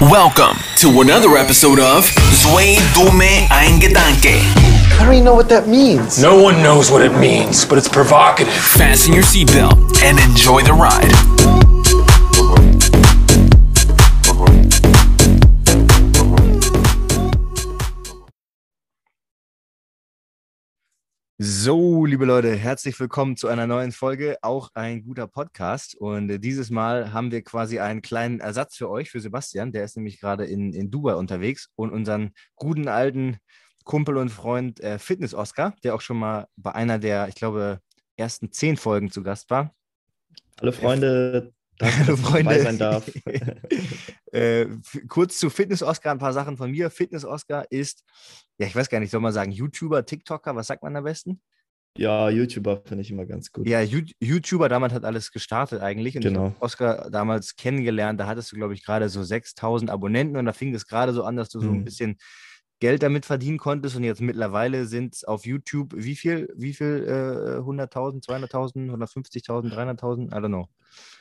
Welcome to another episode of Zwei Dume Ein Gedanke. I don't even know what that means. No one knows what it means, but it's provocative. Fasten your seatbelt and enjoy the ride. So, liebe Leute, herzlich willkommen zu einer neuen Folge, auch ein guter Podcast. Und äh, dieses Mal haben wir quasi einen kleinen Ersatz für euch, für Sebastian. Der ist nämlich gerade in, in Dubai unterwegs und unseren guten alten Kumpel und Freund äh, Fitness Oscar, der auch schon mal bei einer der, ich glaube, ersten zehn Folgen zu Gast war. Hallo Freunde, danke, ich Freunde. sein darf. äh, kurz zu Fitness Oscar, ein paar Sachen von mir. Fitness Oscar ist, ja, ich weiß gar nicht, soll man sagen, YouTuber, TikToker, was sagt man am besten? Ja, YouTuber finde ich immer ganz gut. Ja, You- YouTuber, damit hat alles gestartet eigentlich. Und ich Genau. habe Oscar damals kennengelernt, da hattest du, glaube ich, gerade so 6000 Abonnenten und da fing es gerade so an, dass du so ein Mhm. bisschen Geld damit verdienen konntest und jetzt mittlerweile sind es auf YouTube wie viel, wie viel, äh, 100.000, 200.000, 150.000, 300.000, I don't know.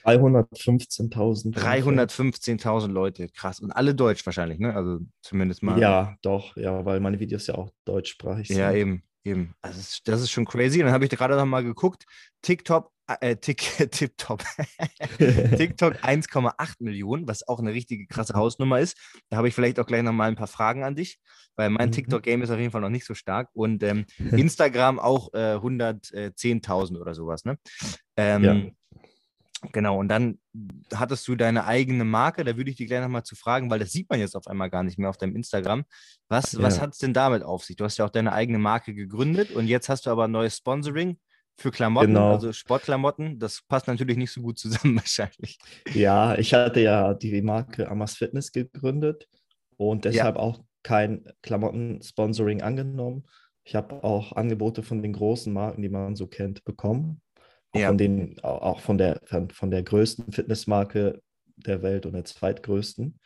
315.000. 315.000 Leute, krass. Und alle deutsch wahrscheinlich, ne? Also zumindest mal. Ja, doch, ja, weil meine Videos ja auch deutschsprachig Ja, sind. eben, eben. Also das, ist, das ist schon crazy. Und dann habe ich gerade noch mal geguckt, TikTok, äh, Tik, TikTok, TikTok 1,8 Millionen, was auch eine richtige krasse Hausnummer ist. Da habe ich vielleicht auch gleich noch mal ein paar Fragen an dich, weil mein Mhm. TikTok-Game ist auf jeden Fall noch nicht so stark. Und ähm, Instagram auch äh, 110.000 oder sowas, ne? Ähm, Ja. Genau, und dann hattest du deine eigene Marke, da würde ich dich gleich nochmal zu fragen, weil das sieht man jetzt auf einmal gar nicht mehr auf deinem Instagram. Was, was Ja. hat es denn damit auf sich? Du hast ja auch deine eigene Marke gegründet und jetzt hast du aber ein neues Sponsoring für Klamotten, Genau. also Sportklamotten. Das passt natürlich nicht so gut zusammen wahrscheinlich. Ja, ich hatte ja die Marke Amas Fitness gegründet und deshalb auch kein Klamotten-Sponsoring angenommen. Ich habe auch Angebote von den großen Marken, die man so kennt, bekommen. Ja. von den, au- auch von der, von der größten Fitnessmarke der Welt und der zweitgrößten.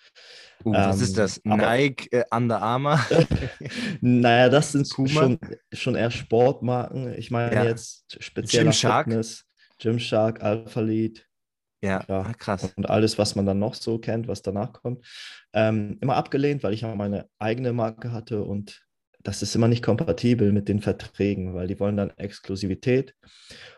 Uh, was Ähm, ist das? aber- Nike, äh, Under Armour? Naja, das sind Puma? schon, schon eher Sportmarken. Ich meine Ja. jetzt speziell Gymshark? Fitness, Gymshark, Alpha Lead ja, Ja. ah, krass. und alles, was man dann noch so kennt, was danach kommt. Ähm, immer abgelehnt, weil ich ja meine eigene Marke hatte und das ist immer nicht kompatibel mit den Verträgen, weil die wollen dann Exklusivität.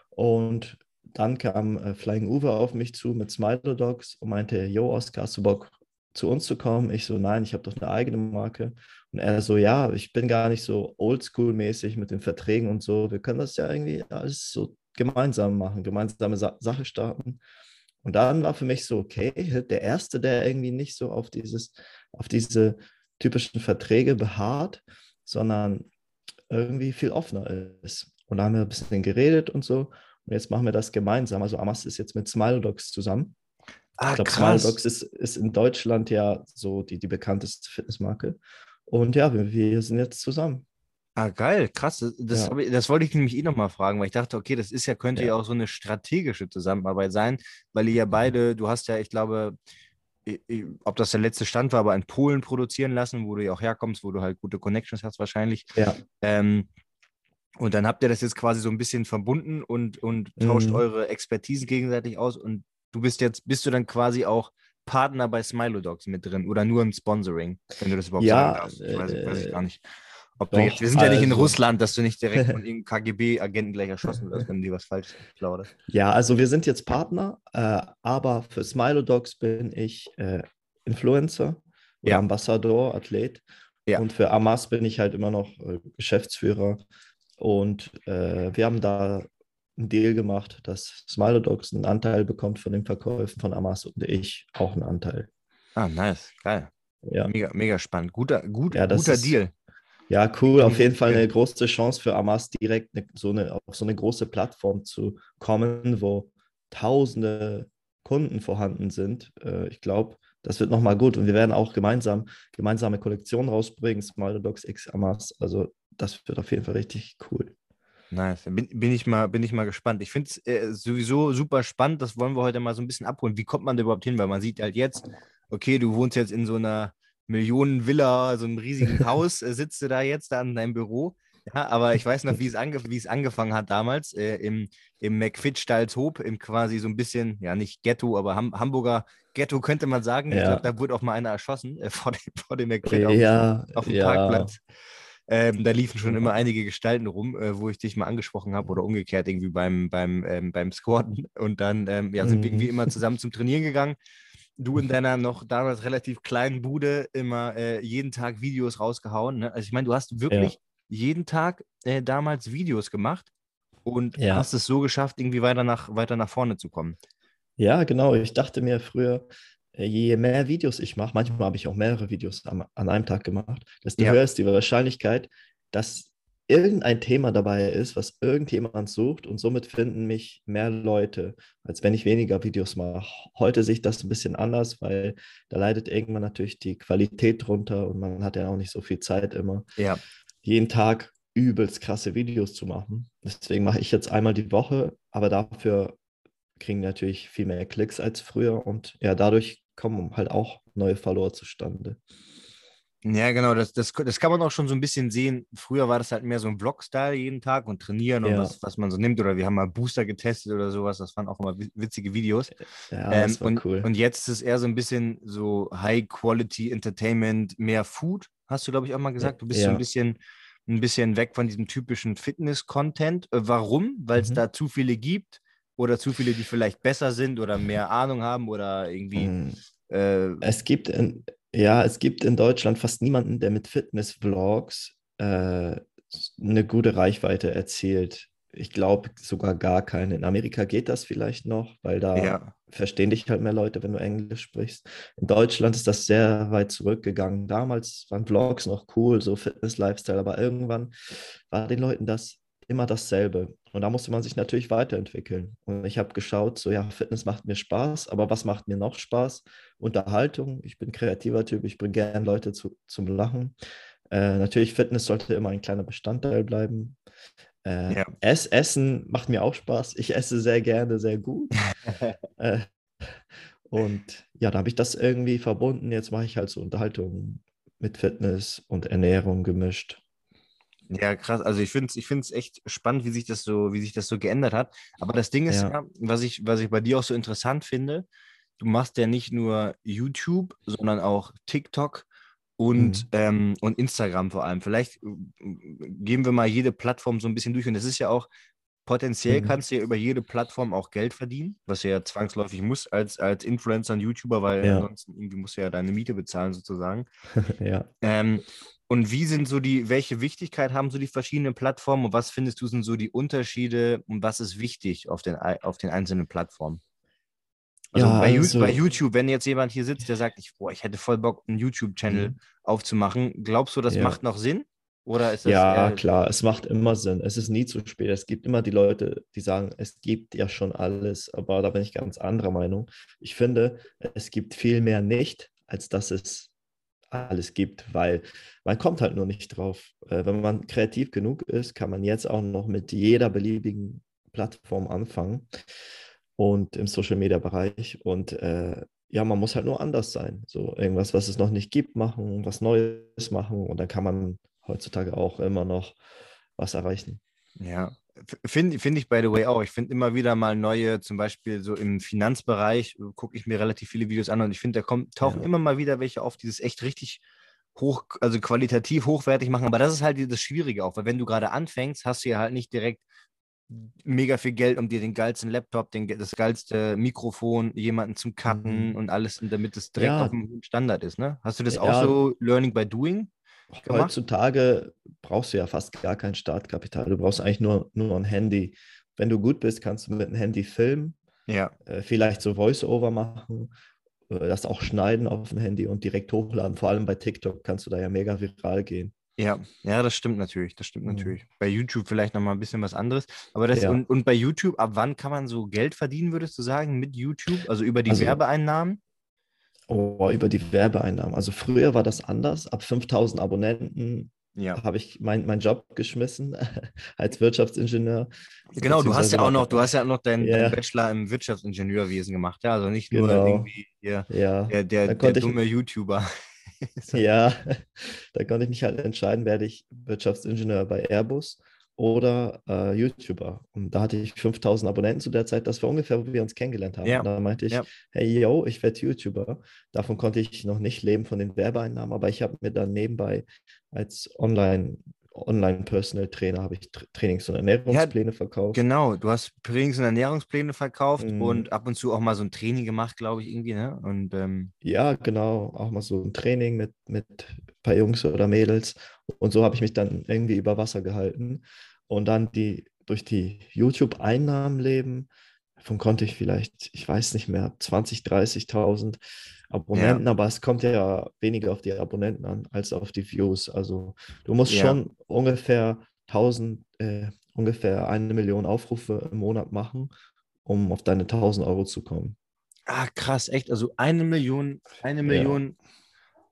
Und dann kam äh, Flying Uwe auf mich zu mit Smilo Dogs und meinte, yo, Oscar, hast du Bock zu uns zu kommen? Ich so, nein, ich habe doch eine eigene Marke. Und er so, ja, ich bin gar nicht so oldschool-mäßig mit den Verträgen und so. Wir können das ja irgendwie alles so gemeinsam machen, gemeinsame Sa Sache starten. Und dann war für mich so, okay, der Erste, der irgendwie nicht so auf dieses, auf diese typischen Verträge beharrt, sondern irgendwie viel offener ist. Und da haben wir ein bisschen geredet und so. Und jetzt machen wir das gemeinsam. Also Amas ist jetzt mit Smile Dogs zusammen. Ah, Ich glaube, Smile krass. Dogs ist, ist in Deutschland ja so die, die bekannteste Fitnessmarke. Und ja, wir, wir sind jetzt zusammen. Ah, geil, krass. Das, Ja. ich, das wollte ich nämlich eh nochmal fragen, weil ich dachte, okay, das ist ja, könnte ja. Ja. auch so eine strategische Zusammenarbeit sein, weil ihr ja beide, du hast ja, ich glaube, i- i- ob das der letzte Stand war, aber in Polen produzieren lassen, wo du ja auch herkommst, wo du halt gute Connections hast wahrscheinlich. Ja. Ähm, und dann habt ihr das jetzt quasi so ein bisschen verbunden und, und tauscht Mhm. eure Expertisen gegenseitig aus und du bist jetzt, bist du dann quasi auch Partner bei Smilodogs mit drin oder nur im Sponsoring, wenn du das überhaupt Ja, sagen darfst. Ich weiß, weiß ich äh, gar nicht. Ob du doch, jetzt, wir sind ja nicht in also- Russland, dass du nicht direkt von irgendeinem KGB-Agenten gleich erschossen wirst, wenn die was falsch plaudert. Ja, also wir sind jetzt Partner, äh, aber für Smilo Dogs bin ich äh, Influencer oder Ja. Ambassador, Athlet. Ja. Und für Amas bin ich halt immer noch äh, Geschäftsführer. Und äh, wir haben da einen Deal gemacht, dass Smilo Dogs einen Anteil bekommt von den Verkäufen von Amas und ich auch einen Anteil. Ah, nice, geil. Ja, Mega, mega spannend. Guter, gut, Ja, guter ist- Deal. ja cool. Auf jeden Fall eine große Chance für Amas, direkt eine, so eine, auf so eine große Plattform zu kommen, wo tausende Kunden vorhanden sind. Äh, ich glaube, das wird nochmal gut. Und wir werden auch gemeinsam gemeinsame Kollektionen rausbringen, Smile Dogs X Amas. Also das wird auf jeden Fall richtig cool. Nice. Bin, bin, ich mal, bin ich mal gespannt. Ich finde es äh, sowieso super spannend. Das wollen wir heute mal so ein bisschen abholen. Wie kommt man da überhaupt hin? Weil man sieht halt jetzt, okay, du wohnst jetzt in so einer Millionenvilla, so einem riesigen Haus, äh, sitzt du da jetzt da in deinem Büro. Ja, aber ich weiß noch, wie es, ange wie es angefangen hat damals äh, im, im McFit-Stalzhoop, im quasi so ein bisschen, ja nicht Ghetto, aber Ham Hamburger Ghetto könnte man sagen. Ich Ja. glaube, da wurde auch mal einer erschossen äh, vor, dem, vor dem McFit auf, Ja, auf dem ja. Parkplatz. Ähm, da liefen schon Ja. immer einige Gestalten rum, äh, wo ich dich mal angesprochen habe oder umgekehrt irgendwie beim, beim, ähm, beim Squatten. Und dann ähm, ja, sind wir Mhm. irgendwie immer zusammen zum Trainieren gegangen. Du in deiner noch damals relativ kleinen Bude immer äh, jeden Tag Videos rausgehauen. Ne? Also ich meine, du hast wirklich jeden Tag äh, damals Videos gemacht und Ja. hast es so geschafft, irgendwie weiter nach, weiter nach vorne zu kommen. Ja, genau. Ich dachte mir früher, äh, je mehr Videos ich mache, manchmal habe ich auch mehrere Videos am, an einem Tag gemacht, desto Ja. höher ist die Wahrscheinlichkeit, dass irgendein Thema dabei ist, was irgendjemand sucht und somit finden mich mehr Leute, als wenn ich weniger Videos mache. Heute sehe ich das ein bisschen anders, weil da leidet irgendwann natürlich die Qualität drunter und man hat ja auch nicht so viel Zeit immer, Ja. Jeden Tag übelst krasse Videos zu machen. Deswegen mache ich jetzt einmal die Woche, aber dafür kriegen natürlich viel mehr Klicks als früher und ja, dadurch kommen halt auch neue Follower zustande. Ja, genau, das, das, das kann man auch schon so ein bisschen sehen. Früher war das halt mehr so ein Vlog-Style jeden Tag und trainieren und Ja. was, was man so nimmt. Oder wir haben mal Booster getestet oder sowas. Das waren auch immer wi- witzige Videos. Ja, Ähm, das war und, cool. und jetzt ist es eher so ein bisschen so High-Quality Entertainment, mehr Food, hast du, glaube ich, auch mal gesagt. Du bist so Ja. ein bisschen, ein bisschen weg von diesem typischen Fitness-Content. Äh, Warum? Weil es Mhm. da zu viele gibt oder zu viele, die vielleicht besser sind oder mehr Ahnung haben oder irgendwie. Mm. Äh, Es gibt in, ja, es gibt in Deutschland fast niemanden, der mit Fitness-Vlogs äh, eine gute Reichweite erzielt. Ich glaube sogar gar keinen. In Amerika geht das vielleicht noch, weil da ja. verstehen dich halt mehr Leute, wenn du Englisch sprichst. In Deutschland ist das sehr weit zurückgegangen. Damals waren Vlogs noch cool, so Fitness-Lifestyle, aber irgendwann war den Leuten das immer dasselbe. Und da musste man sich natürlich weiterentwickeln. Und ich habe geschaut, so ja, Fitness macht mir Spaß, aber was macht mir noch Spaß? Unterhaltung. Ich bin kreativer Typ, ich bringe gerne Leute zu, zum Lachen. Äh, natürlich, Fitness sollte immer ein kleiner Bestandteil bleiben. Äh, Ja. Ess, Essen macht mir auch Spaß. Ich esse sehr gerne, sehr gut. äh, und ja, da habe ich das irgendwie verbunden. Jetzt mache ich halt so Unterhaltung mit Fitness und Ernährung gemischt. Ja, krass. Also ich finde es ich find's echt spannend, wie sich das so, wie sich das so geändert hat. Aber das Ding ist Ja. ja, was ich, was ich bei dir auch so interessant finde, du machst ja nicht nur YouTube, sondern auch TikTok und, Mhm. ähm, und Instagram vor allem. Vielleicht äh, gehen wir mal jede Plattform so ein bisschen durch. Und das ist ja auch, potenziell Mhm. kannst du ja über jede Plattform auch Geld verdienen, was du ja zwangsläufig musst als, als Influencer und YouTuber, weil Ja. ansonsten irgendwie musst du ja deine Miete bezahlen sozusagen. ja. Ähm, und wie sind so die, welche Wichtigkeit haben so die verschiedenen Plattformen und was findest du sind so die Unterschiede und was ist wichtig auf den, auf den einzelnen Plattformen? Also, Ja, bei, also- bei YouTube, wenn jetzt jemand hier sitzt, der sagt, ich, boah, ich hätte voll Bock, einen YouTube-Channel Mhm. aufzumachen, glaubst du, das Ja. macht noch Sinn? Oder ist das Ja, eher- klar, es macht immer Sinn. Es ist nie zu spät. Es gibt immer die Leute, die sagen, es gibt ja schon alles, aber da bin ich ganz anderer Meinung. Ich finde, es gibt viel mehr nicht, als dass es alles gibt, weil man kommt halt nur nicht drauf. Äh, Wenn man kreativ genug ist, kann man jetzt auch noch mit jeder beliebigen Plattform anfangen und im Social-Media-Bereich. Und äh, ja, man muss halt nur anders sein. So irgendwas, was es noch nicht gibt, machen, was Neues machen und dann kann man heutzutage auch immer noch was erreichen. Ja, finde find ich by the way auch. Ich finde immer wieder mal neue, zum Beispiel so im Finanzbereich, äh, gucke ich mir relativ viele Videos an und ich finde, da kommt, tauchen Ja. immer mal wieder welche auf, die das echt richtig hoch, also qualitativ hochwertig machen. Aber das ist halt das Schwierige auch, weil wenn du gerade anfängst, hast du ja halt nicht direkt mega viel Geld, um dir den geilsten Laptop, den, das geilste Mikrofon, jemanden zum Cutten Mhm. und alles, damit es direkt Ja. auf hohen Standard ist, ne? Hast du das auch Ja. so Learning by Doing? gemacht? Heutzutage brauchst du ja fast gar kein Startkapital. Du brauchst eigentlich nur, nur ein Handy. Wenn du gut bist, kannst du mit einem Handy filmen, Ja. äh, vielleicht so Voice-Over machen, äh, das auch schneiden auf dem Handy und direkt hochladen. Vor allem bei TikTok kannst du da ja mega viral gehen. Ja, ja, das stimmt natürlich. Das stimmt Mhm. natürlich. Bei YouTube vielleicht nochmal ein bisschen was anderes. Aber das Ja. und, und bei YouTube, ab wann kann man so Geld verdienen, würdest du sagen, mit YouTube? Also über die Also- Werbeeinnahmen? Oh, über die Werbeeinnahmen. Also früher war das anders. Ab 5000 Abonnenten Ja. habe ich meinen mein Job geschmissen als Wirtschaftsingenieur. Genau, du hast ja auch noch, du hast ja auch noch deinen, Ja. deinen Bachelor im Wirtschaftsingenieurwesen gemacht, ja. Also nicht nur Genau. irgendwie hier Ja, der, der, der konnte ich- dumme YouTuber. Ja, da konnte ich mich halt entscheiden, werde ich Wirtschaftsingenieur bei Airbus oder äh, YouTuber. Und da hatte ich 5000 Abonnenten zu der Zeit. Das war ungefähr, wo wir uns kennengelernt haben. Ja. Und da meinte ich, Ja. hey, yo, ich werde YouTuber. Davon konnte ich noch nicht leben von den Werbeeinnahmen, aber ich habe mir dann nebenbei als Online- Online-Personal Trainer habe ich Tra- Trainings- und Ernährungspläne verkauft. Genau, du hast Trainings- und Ernährungspläne verkauft Mhm. und ab und zu auch mal so ein Training gemacht, glaube ich, irgendwie, ne? Und ähm, Ja, genau, auch mal so ein Training mit, mit ein paar Jungs oder Mädels. Und so habe ich mich dann irgendwie über Wasser gehalten. Und dann die durch die YouTube-Einnahmen leben, davon konnte ich vielleicht, ich weiß nicht mehr, 20, 30.000 Abonnenten, aber es kommt ja weniger auf die Abonnenten an als auf die Views. Also du musst Ja. schon ungefähr 1000, äh, ungefähr eine Million Aufrufe im Monat machen, um auf deine 1000 Euro zu kommen. ah, krass, echt. Also eine Million, eine Million,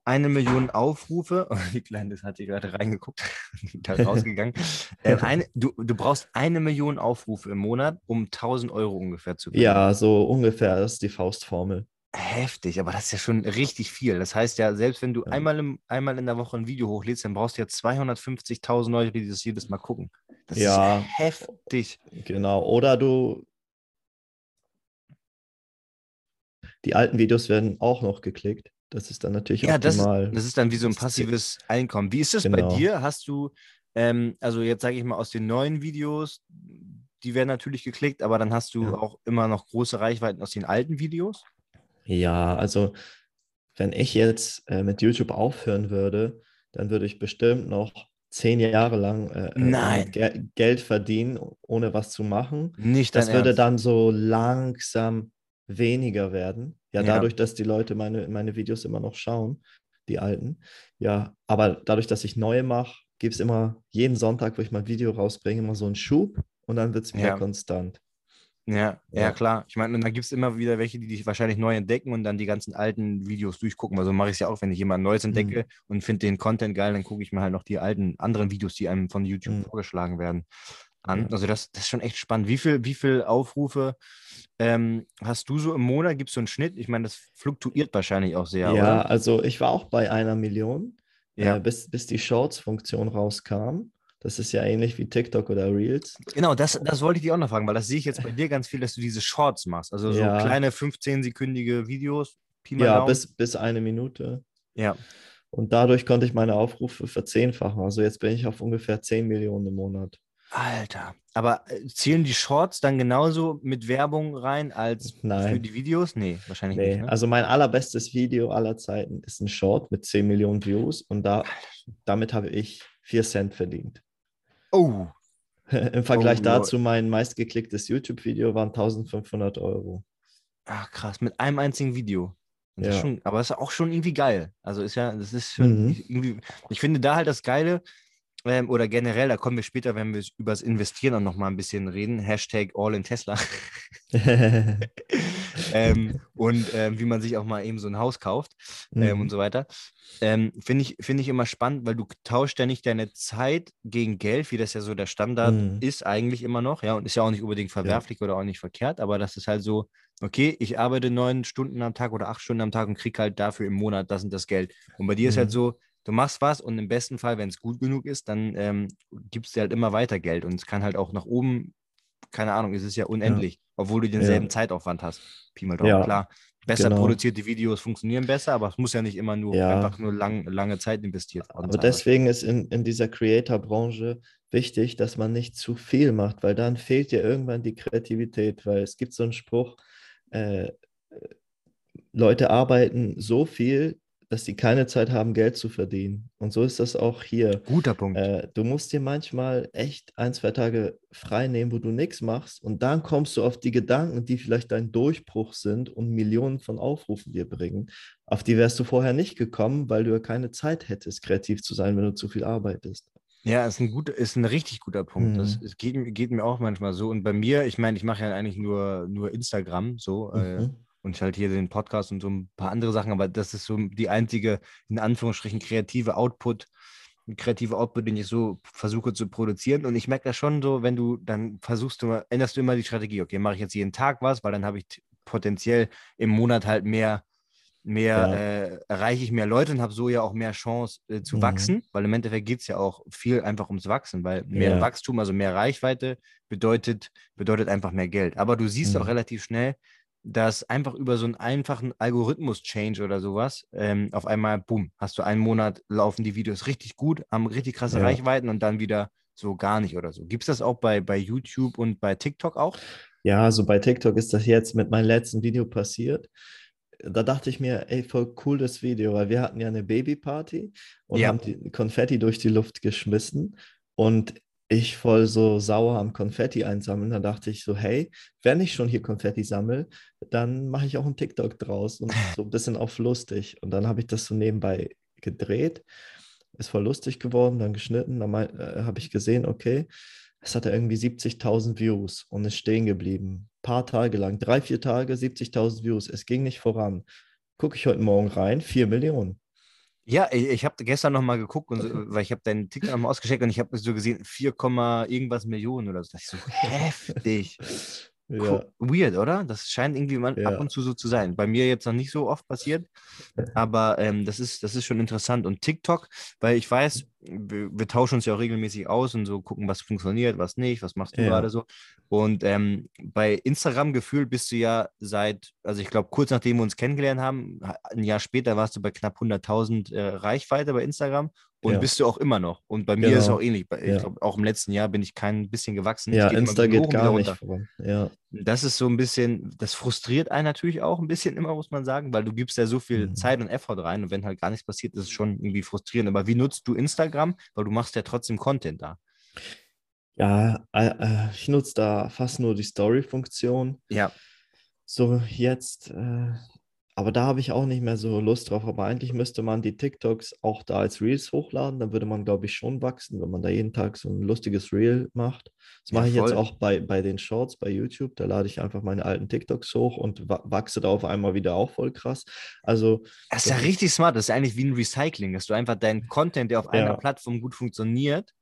eine Million Aufrufe. Oh, die Kleine das hat hier gerade reingeguckt, da rausgegangen. äh, eine, du, du brauchst eine Million Aufrufe im Monat, um 1000 Euro ungefähr zu verdienen. Ja, so ungefähr, das ist die Faustformel. Heftig, aber das ist ja schon richtig viel. Das heißt ja, selbst wenn du Ja. einmal, im, einmal in der Woche ein Video hochlädst, dann brauchst du ja 250.000 Leute, die das jedes Mal gucken. Das Ja. ist heftig. Genau. Oder du. Die alten Videos werden auch noch geklickt. Das ist dann natürlich Ja, das ist, optimal. das ist dann wie so ein Das passives Einkommen. Wie ist das bei Genau. dir? Hast du, ähm, also jetzt sage ich mal aus den neuen Videos, die werden natürlich geklickt, aber dann hast du Ja. auch immer noch große Reichweiten aus den alten Videos? Ja, also wenn ich jetzt äh, mit YouTube aufhören würde, dann würde ich bestimmt noch zehn Jahre lang äh, äh. Ge Geld verdienen, ohne was zu machen. Nicht Das würde Ernst. dann so langsam weniger werden. Ja, Ja. dadurch, dass die Leute meine, meine Videos immer noch schauen, die alten. Ja, aber dadurch, dass ich neue mache, gibt es immer jeden Sonntag, wo ich mal ein Video rausbringe, immer so einen Schub und dann wird es wieder Ja. konstant. Ja, ja, Ja. klar. Ich meine, und dann gibt es immer wieder welche, die dich wahrscheinlich neu entdecken und dann die ganzen alten Videos durchgucken. Also mache ich es ja auch, wenn ich jemand Neues Mhm. entdecke und finde den Content geil, dann gucke ich mir halt noch die alten anderen Videos, die einem von YouTube Mhm. vorgeschlagen werden, an. Ja. Also das, das ist schon echt spannend. Wie viel, wie viel Aufrufe ähm, hast du so im Monat? Gibst du einen Schnitt? Ich meine, das fluktuiert wahrscheinlich auch sehr, Ja, oder? also ich war auch bei einer Million, Ja. äh, bis, bis die Shorts-Funktion rauskam. Das ist ja ähnlich wie TikTok oder Reels. Genau, das, das wollte ich dich auch noch fragen, weil das sehe ich jetzt bei dir ganz viel, dass du diese Shorts machst. Also so Ja. kleine 15-sekündige Videos. Pi mal Ja, Daumen. bis, bis eine Minute. ja. Und dadurch konnte ich meine Aufrufe verzehnfachen. Also jetzt bin ich auf ungefähr 10 Millionen im Monat. Alter. Aber äh, zählen die Shorts dann genauso mit Werbung rein als für Nein. die Videos? Nee, wahrscheinlich Nee, nicht. Ne? also mein allerbestes Video aller Zeiten ist ein Short mit 10 Millionen Views und da, damit habe ich 4 Cent verdient. Oh, Im Vergleich Oh, dazu, mein meistgeklicktes YouTube-Video waren 1500 Euro. ach, krass, mit einem einzigen Video. Ja. schon, aber ist auch schon irgendwie geil. Also ist ja, das ist schon Mhm. irgendwie, ich finde da halt das Geile, ähm, oder generell, da kommen wir später, wenn wir über das Investieren auch nochmal ein bisschen reden. Hashtag All in Tesla. ähm, und ähm, wie man sich auch mal eben so ein Haus kauft ähm, Mhm. und so weiter. Ähm, Finde ich, find ich immer spannend, weil du tauscht ja nicht deine Zeit gegen Geld, wie das ja so der Standard Mhm. ist, eigentlich immer noch. Ja, und ist ja auch nicht unbedingt verwerflich oder auch nicht verkehrt, aber das ist halt so, okay, ich arbeite neun Stunden am Tag oder acht Stunden am Tag und krieg halt dafür im Monat das und das Geld. Und bei dir ist halt Mhm. so, du machst was und im besten Fall, wenn es gut genug ist, dann ähm, gibst du halt immer weiter Geld und es kann halt auch nach oben, keine Ahnung, es ist ja unendlich, obwohl du denselben Ja. Zeitaufwand hast. Pi mal Daumen, Ja, klar. Besser genau. produzierte Videos funktionieren besser, aber es muss ja nicht immer nur Ja. einfach nur lang, lange Zeit investiert worden Aber deswegen ist in, in dieser Creator-Branche wichtig, dass man nicht zu viel macht, weil dann fehlt dir irgendwann die Kreativität, weil es gibt so einen Spruch, äh, äh, Leute arbeiten so viel, dass sie keine Zeit haben, Geld zu verdienen. Und so ist das auch hier. Guter Punkt. Äh, du musst dir manchmal echt ein, zwei Tage frei nehmen, wo du nichts machst und dann kommst du auf die Gedanken, die vielleicht dein Durchbruch sind und Millionen von Aufrufen dir bringen. Auf die wärst du vorher nicht gekommen, weil du ja keine Zeit hättest, kreativ zu sein, wenn du zu viel arbeitest. Ja, ist ein guter, ist ein richtig guter Punkt. Das Mhm. es geht, mir- geht mir auch manchmal so. Und bei mir, ich meine, ich mache ja eigentlich nur, nur Instagram so äh, Mhm. Und halt hier den Podcast und so ein paar andere Sachen, aber das ist so die einzige, in Anführungsstrichen, kreative Output, kreative Output, den ich so versuche zu produzieren. Und ich merke das schon so, wenn du dann versuchst, du, änderst du immer die Strategie. Okay, mache ich jetzt jeden Tag was, weil dann habe ich potenziell im Monat halt mehr mehr Ja. äh, erreiche ich mehr Leute und habe so ja auch mehr Chance äh, zu Mhm. wachsen, weil im Endeffekt geht es ja auch viel einfach ums Wachsen, weil mehr Ja. Wachstum, also mehr Reichweite bedeutet, bedeutet einfach mehr Geld. Aber du siehst auch Mhm. relativ schnell, dass einfach über so einen einfachen Algorithmus-Change oder sowas ähm, auf einmal, boom, hast du einen Monat, laufen die Videos richtig gut, haben richtig krasse Ja. Reichweiten und dann wieder so gar nicht oder so. Gibt es das auch bei, bei YouTube und bei TikTok auch? Ja, also bei TikTok ist das jetzt mit meinem letzten Video passiert. Da dachte ich mir, ey, voll cool das Video, weil wir hatten ja eine Babyparty und Ja. haben die Konfetti durch die Luft geschmissen und ich voll so sauer am Konfetti einsammeln. Da dachte ich so, hey, wenn ich schon hier Konfetti sammle, dann mache ich auch einen TikTok draus und so ein bisschen auf lustig. Und dann habe ich das so nebenbei gedreht, ist voll lustig geworden, dann geschnitten, dann äh, habe ich gesehen, okay, es hatte irgendwie 70.000 Views und ist stehen geblieben. paar Tage lang, drei, vier Tage, 70.000 Views. Es ging nicht voran. Gucke ich heute Morgen rein, 4 Millionen. Ja, ich, ich habe gestern noch mal geguckt, und so, weil ich habe deinen TikTok noch mal ausgecheckt und ich habe so gesehen, 4, Komma irgendwas Millionen oder so. Das ist so heftig. Ja. Weird, oder? Das scheint irgendwie mal Ja. ab und zu so zu sein. Bei mir jetzt noch nicht so oft passiert, aber ähm, das, ist, das ist schon interessant. Und TikTok, weil ich weiß, wir, wir tauschen uns ja auch regelmäßig aus und so gucken, was funktioniert, was nicht, was machst du Ja. gerade so. Und ähm, bei Instagram gefühlt bist du ja seit, also ich glaube, kurz nachdem wir uns kennengelernt haben, ha- ein Jahr später warst du bei knapp 100.000 äh, Reichweite bei Instagram und Ja. bist du auch immer noch. Und bei mir ist es Genau. auch ähnlich. Ich Ja. glaube, auch im letzten Jahr bin ich kein bisschen gewachsen. Ja Insta geht gar nicht voran. Ja, Das ist so ein bisschen, das frustriert einen natürlich auch ein bisschen immer, muss man sagen, weil du gibst ja so viel Mhm. Zeit und Effort rein und wenn halt gar nichts passiert, ist es schon irgendwie frustrierend. Aber wie nutzt du Instagram? Weil du machst ja trotzdem Content da. ja äh, äh, ich nutze da fast nur die Story-Funktion. Ja. So jetzt, äh, aber da habe ich auch nicht mehr so Lust drauf. Aber eigentlich müsste man die TikToks auch da als Reels hochladen. Dann würde man, glaube ich, schon wachsen, wenn man da jeden Tag so ein lustiges Reel macht. Das Ja, mache ich jetzt voll. auch bei, bei den Shorts bei YouTube. Da lade ich einfach meine alten TikToks hoch und wa wachse da auf einmal wieder auch voll krass. Also, Das ist ja richtig smart. Das ist eigentlich wie ein Recycling, dass du einfach deinen Content, der auf einer Ja. Plattform gut funktioniert,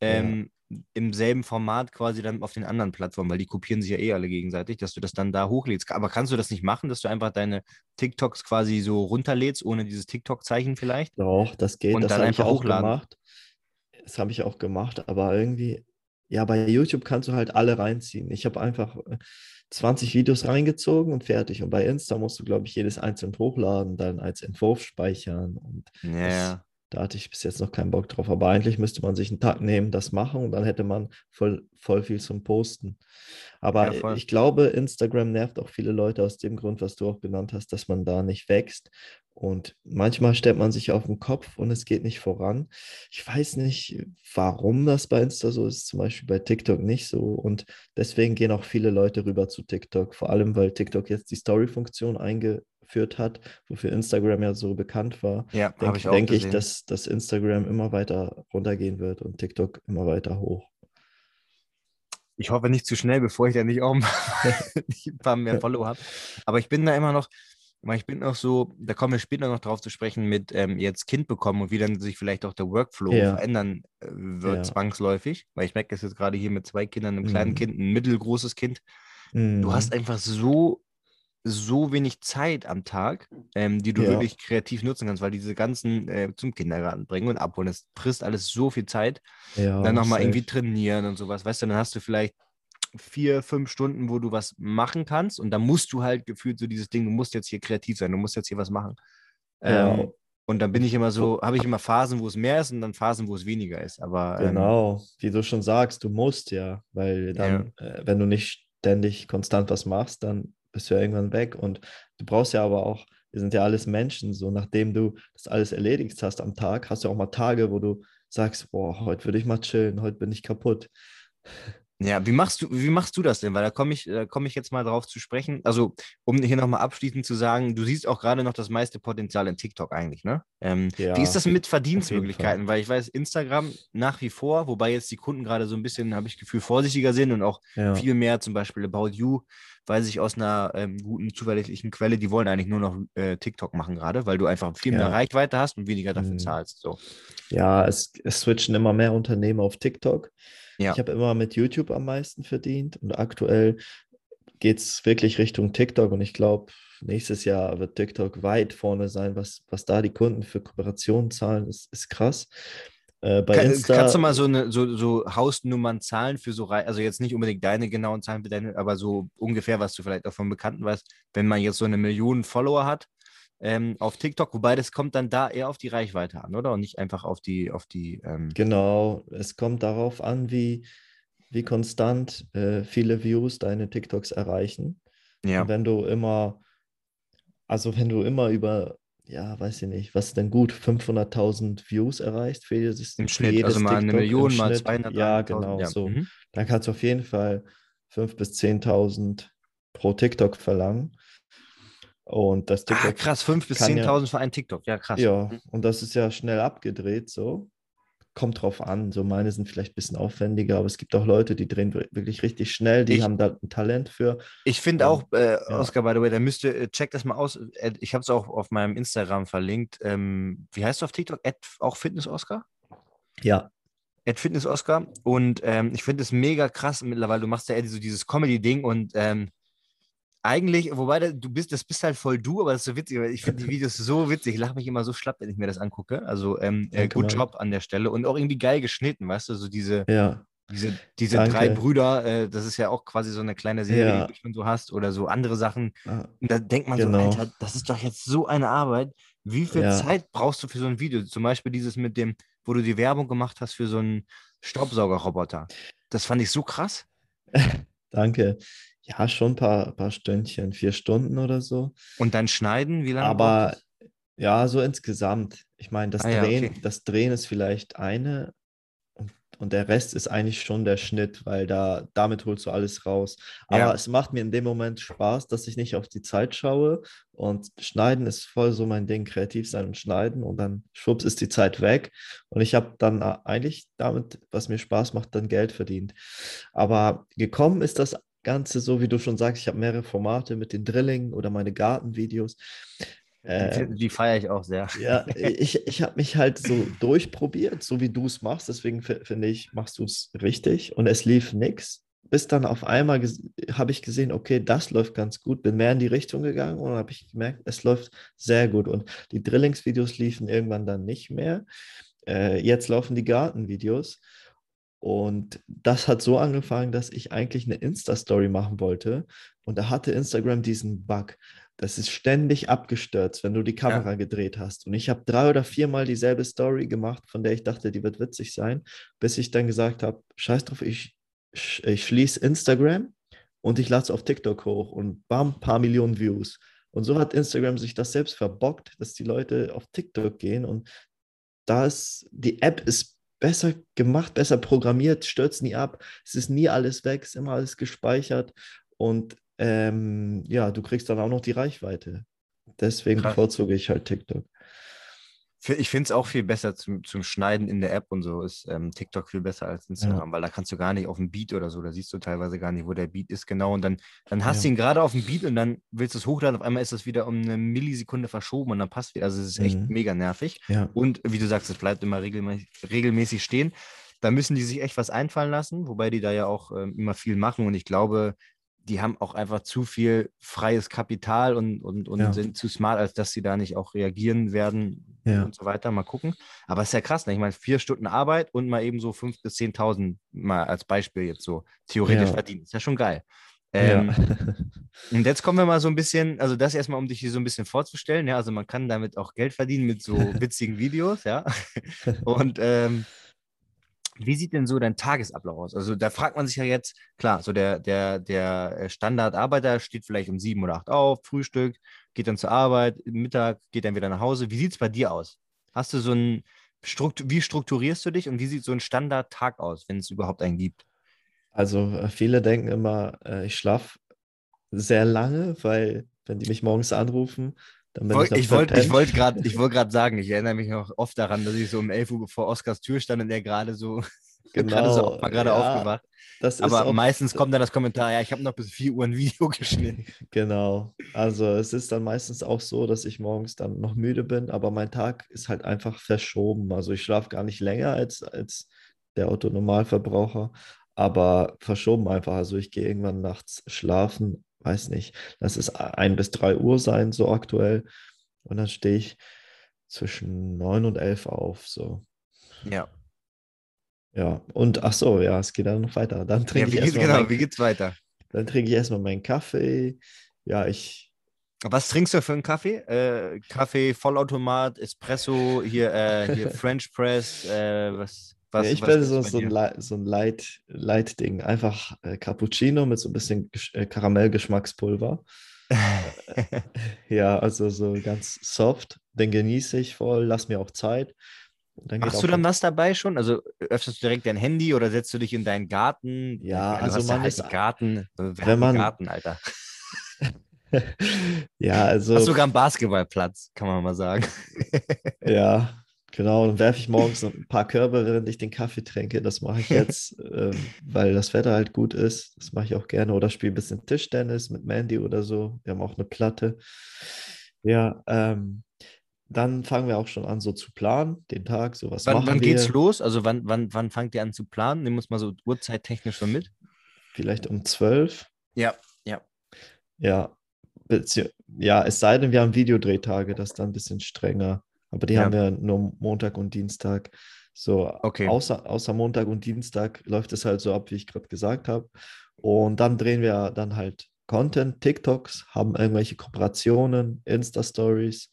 ähm, im selben Format quasi dann auf den anderen Plattformen, weil die kopieren sich ja eh alle gegenseitig, dass du das dann da hochlädst. Aber kannst du das nicht machen, dass du einfach deine TikToks quasi so runterlädst, ohne dieses TikTok-Zeichen vielleicht? Doch, das geht. Und das dann habe ich einfach auch hochladen. gemacht. Das habe ich auch gemacht, aber irgendwie, ja, bei YouTube kannst du halt alle reinziehen. Ich habe einfach äh, 20 Videos reingezogen und fertig. Und bei Insta musst du, glaube ich, jedes einzeln hochladen, dann als Entwurf speichern. Und Ja. Da hatte ich bis jetzt noch keinen Bock drauf. Aber eigentlich müsste man sich einen Tag nehmen, das machen und dann hätte man voll, voll viel zum Posten. Aber Ja, ich glaube, Instagram nervt auch viele Leute aus dem Grund, was du auch genannt hast, dass man da nicht wächst. Und manchmal stellt man sich auf den Kopf und es geht nicht voran. Ich weiß nicht, warum das bei Insta so ist, zum Beispiel bei TikTok nicht so. Und deswegen gehen auch viele Leute rüber zu TikTok, vor allem weil TikTok jetzt die Story-Funktion eingeführt hat, wofür Instagram ja so bekannt war Ja, denke ich denk ich, dass, dass Instagram immer weiter runtergehen wird und TikTok immer weiter hoch. Ich hoffe nicht zu schnell, bevor ich da nicht auch ein paar- ein paar mehr Follower habe. Aber ich bin da immer noch, weil ich bin noch so, da kommen wir später noch drauf zu sprechen, mit ähm, jetzt Kind bekommen und wie dann sich vielleicht auch der Workflow Ja. verändern äh, wird, Ja. zwangsläufig. Weil ich merke das jetzt gerade hier mit zwei Kindern, einem kleinen Mhm. Kind, ein mittelgroßes Kind. Du Mhm. hast einfach so, so wenig Zeit am Tag, ähm, die du Ja. wirklich kreativ nutzen kannst, weil diese ganzen äh, zum Kindergarten bringen und abholen, das frisst alles so viel Zeit ja, dann nochmal irgendwie trainieren und sowas. Weißt du, dann hast du vielleicht vier, fünf Stunden, wo du was machen kannst und dann musst du halt gefühlt so dieses Ding, du musst jetzt hier kreativ sein, du musst jetzt hier was machen. Ja. Ähm, und dann bin ich immer so, habe ich immer Phasen, wo es mehr ist und dann Phasen, wo es weniger ist. Aber ähm, Genau, wie du schon sagst, du musst ja, weil dann, äh, wenn du nicht ständig konstant was machst, dann bist du ja irgendwann weg. Und du brauchst ja aber auch, wir sind ja alles Menschen, so nachdem du das alles erledigt hast am Tag, hast du auch mal Tage, wo du sagst, boah, heute würde ich mal chillen, heute bin ich kaputt. Ja, wie machst du, wie machst du das denn? Weil da komme ich, da komme ich jetzt mal drauf zu sprechen. Also, um hier nochmal abschließend zu sagen, du siehst auch gerade noch das meiste Potenzial in TikTok eigentlich, ne? Ähm, Ja, wie ist das mit. Verdienstmöglichkeiten? Weil ich weiß, Instagram nach wie vor, wobei jetzt die Kunden gerade so ein bisschen, habe ich Gefühl, vorsichtiger sind und auch Ja, viel mehr, zum Beispiel About You, weiß ich aus einer ähm, guten, zuverlässlichen Quelle, die wollen eigentlich nur noch äh, TikTok machen gerade, weil du einfach viel mehr Ja. Reichweite hast und weniger dafür Mhm. zahlst. So. ja es, es switchen immer mehr Unternehmen auf TikTok. Ja. Ich habe immer mit YouTube am meisten verdient und aktuell geht es wirklich Richtung TikTok und ich glaube, nächstes Jahr wird TikTok weit vorne sein, was, was da die Kunden für Kooperationen zahlen, ist, ist krass. Äh, Kann, kannst du mal so, eine, so, so Hausnummern zahlen für so, also jetzt nicht unbedingt deine genauen Zahlen, deine, aber so ungefähr, was du vielleicht auch von Bekannten weißt, wenn man jetzt so eine Million Follower hat ähm, auf TikTok, wobei das kommt dann da eher auf die Reichweite an, oder? Und nicht einfach auf die, auf die. Ähm genau, es kommt darauf an, wie, wie konstant äh, viele Views deine TikToks erreichen. Ja. Und wenn du immer, also wenn du immer über ja, weiß ich nicht, was denn gut, 500.000 Views erreicht für jedes, Im Schnitt, jedes also mal eine Million, mal 200.000. Ja, genau, ja. so. Mhm. Dann kannst du auf jeden Fall 5.000 bis 10.000 pro TikTok verlangen. Und das ah, TikTok. Ah, krass, 5.000 bis 10.000 ja, für einen TikTok, ja, krass. Ja, mhm. und das ist ja schnell abgedreht so kommt drauf an. So meine sind vielleicht ein bisschen aufwendiger, aber es gibt auch Leute, die drehen wirklich richtig schnell, die ich, haben da ein Talent für. Ich finde auch, äh, ja. Oscar, by the way, da müsste, äh, check das mal aus. Äh, ich habe es auch auf meinem Instagram verlinkt. Ähm, wie heißt du auf TikTok? Ad, auch Fitness Oscar? Ja. Ad Fitness Oscar. Und ähm, ich finde es mega krass mittlerweile. Du machst ja so dieses Comedy-Ding und ähm, eigentlich, wobei du bist, das bist halt voll du, aber das ist so witzig, weil ich finde die Videos so witzig. Ich lache mich immer so schlapp, wenn ich mir das angucke. Also ähm, äh, gut Job an der Stelle und auch irgendwie geil geschnitten, weißt du, so diese, ja. diese, diese drei Brüder, äh, das ist ja auch quasi so eine kleine Serie, ja. die du so hast oder so andere Sachen. Ah, und da denkt man genau. so, Alter, das ist doch jetzt so eine Arbeit. Wie viel ja. Zeit brauchst du für so ein Video? Zum Beispiel dieses mit dem, wo du die Werbung gemacht hast für so einen Staubsaugerroboter. Das fand ich so krass. Danke. Ja, schon ein paar, paar Stündchen, vier Stunden oder so. Und dann schneiden, wie lange? Aber ja, so insgesamt. Ich meine, das, ah, Drehen, ja, okay. das Drehen ist vielleicht eine und, und, der Rest ist eigentlich schon der Schnitt, weil da damit holst du alles raus. Aber ja. es macht mir in dem Moment Spaß, dass ich nicht auf die Zeit schaue und schneiden ist voll so mein Ding, kreativ sein und schneiden und dann schwupps ist die Zeit weg und ich habe dann eigentlich damit, was mir Spaß macht, dann Geld verdient. Aber gekommen ist das Ganze, so wie du schon sagst, ich habe mehrere Formate mit den Drilling oder meine Gartenvideos. Äh, die feiere ich auch sehr. Ja, ich, ich habe mich halt so durchprobiert, so wie du es machst. Deswegen finde ich, machst du es richtig. Und es lief nichts. Bis dann auf einmal habe ich gesehen, okay, das läuft ganz gut, bin mehr in die Richtung gegangen und habe ich gemerkt, es läuft sehr gut. Und die Drillingsvideos liefen irgendwann dann nicht mehr. Äh, jetzt laufen die Gartenvideos. Und das hat so angefangen, dass ich eigentlich eine Insta-Story machen wollte. Und da hatte Instagram diesen Bug. Das ist ständig abgestürzt, wenn du die Kamera ja. gedreht hast. Und ich habe drei oder viermal dieselbe Story gemacht, von der ich dachte, die wird witzig sein, bis ich dann gesagt habe, scheiß drauf, ich, ich schließe Instagram und ich lade es auf TikTok hoch und bam, paar Millionen Views. Und so hat Instagram sich das selbst verbockt, dass die Leute auf TikTok gehen und da ist, die App ist besser gemacht, besser programmiert, stürzt nie ab. Es ist nie alles weg, es ist immer alles gespeichert. Und ähm, ja, du kriegst dann auch noch die Reichweite. Deswegen Krass. bevorzuge ich halt TikTok. Ich finde es auch viel besser zum, zum Schneiden in der App und so ist ähm, TikTok viel besser als Instagram, ja. weil da kannst du gar nicht auf dem Beat oder so, da siehst du teilweise gar nicht, wo der Beat ist genau und dann, dann hast ja. du ihn gerade auf dem Beat und dann willst du es hochladen, auf einmal ist das wieder um eine Millisekunde verschoben und dann passt wieder, also es ist echt mhm. mega nervig ja. und wie du sagst, es bleibt immer regelmäßig, regelmäßig stehen. Da müssen die sich echt was einfallen lassen, wobei die da ja auch ähm, immer viel machen und ich glaube, die haben auch einfach zu viel freies Kapital und, und, und ja. sind zu smart, als dass sie da nicht auch reagieren werden ja. und so weiter. Mal gucken. Aber es ist ja krass, ne? ich meine, vier Stunden Arbeit und mal eben so 5.000 bis 10.000 mal als Beispiel jetzt so theoretisch ja. verdienen. Ist ja schon geil. Ähm, und jetzt kommen wir mal so ein bisschen, also das erstmal, um dich hier so ein bisschen vorzustellen. Ja, also man kann damit auch Geld verdienen mit so witzigen Videos, ja. Und ähm, wie sieht denn so dein Tagesablauf aus? Also da fragt man sich ja jetzt, klar, so der, der, der äh, Standardarbeiter steht vielleicht um sieben oder acht auf, Frühstück, geht dann zur Arbeit, Mittag, geht dann wieder nach Hause. Wie sieht es bei dir aus? Hast du so ein, Struktur, wie strukturierst du dich und wie sieht so ein Standardtag aus, wenn es überhaupt einen gibt? Also äh, viele denken immer, äh, ich schlafe sehr lange, weil wenn die mich morgens anrufen, Woll, ich wollte ich wollt gerade wollt sagen, ich erinnere mich noch oft daran, dass ich so um 11 Uhr vor Oskars Tür stand und er gerade so, genau, so gerade ja, aufgewacht. Aber meistens kommt dann das Kommentar, ja, ich habe noch bis 4 Uhr ein Video geschnitten. Genau. Also es ist dann meistens auch so, dass ich morgens dann noch müde bin, aber mein Tag ist halt einfach verschoben. Also ich schlafe gar nicht länger als, als der Autonormalverbraucher, aber verschoben einfach. Also ich gehe irgendwann nachts schlafen weiß nicht, lass es ein bis drei Uhr sein, so aktuell. Und dann stehe ich zwischen neun und elf auf, so. Ja. Ja, und ach so, ja, es geht dann noch weiter. Dann ja trinke wie, ich erstmal genau, mein, wie geht's weiter? dann trinke ich erstmal meinen Kaffee. Ja, ich, Was trinkst du für einen Kaffee? Äh, Kaffee, Vollautomat, Espresso, hier, äh, hier French Press, äh, was, was, ja, ich bin so, bei so ein? Light, so Light, Light-Ding. Einfach äh, Cappuccino mit so ein bisschen Gesch- äh, Karamellgeschmackspulver. Ja, also so ganz soft. Den genieße ich voll, lass mir auch Zeit. Dann Machst du dann was dabei schon? Also öffnest du direkt dein Handy oder setzt du dich in deinen Garten? Ja, du also ja man halt ist- Garten. Wenn man- Garten, Alter. Ja, also. Hast sogar einen Basketballplatz, kann man mal sagen. Ja, genau. Dann werfe ich morgens ein paar Körbe, während ich den Kaffee trinke. Das mache ich jetzt, ähm, weil das Wetter halt gut ist. Das mache ich auch gerne. Oder spiele ein bisschen Tischtennis mit Mandy oder so. Wir haben auch eine Platte. Ja, ähm, dann fangen wir auch schon an, so zu planen, den Tag, so was Wann, machen wann wir. geht's los? Also wann, wann, wann fangt ihr an zu planen? Nimm uns mal so uhrzeittechnisch so mit. Vielleicht um zwölf. Ja, ja. Ja, ja, es sei denn, wir haben Videodrehtage, das ist dann ein bisschen strenger. Aber die Ja. haben wir nur Montag und Dienstag. So, Okay. außer, außer Montag und Dienstag läuft es halt so ab, wie ich gerade gesagt habe. Und dann drehen wir dann halt Content, TikToks, haben irgendwelche Kooperationen, Insta-Stories.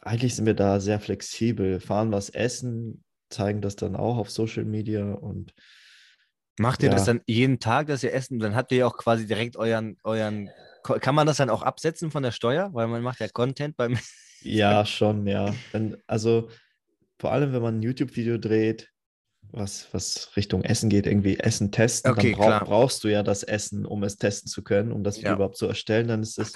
Eigentlich sind wir da sehr flexibel, fahren was essen, zeigen das dann auch auf Social Media und Macht ihr das Ja. dann jeden Tag, dass ihr essen? Dann habt ihr ja auch quasi direkt euren, euren. Kann man das dann auch absetzen von der Steuer? Weil man macht ja Content beim. Ja, schon, ja. Wenn, also vor allem, wenn man ein YouTube-Video dreht, was, was Richtung Essen geht, irgendwie Essen testen, Okay, dann brauch, brauchst du ja das Essen, um es testen zu können, um das Video Ja. überhaupt zu erstellen. Dann ist es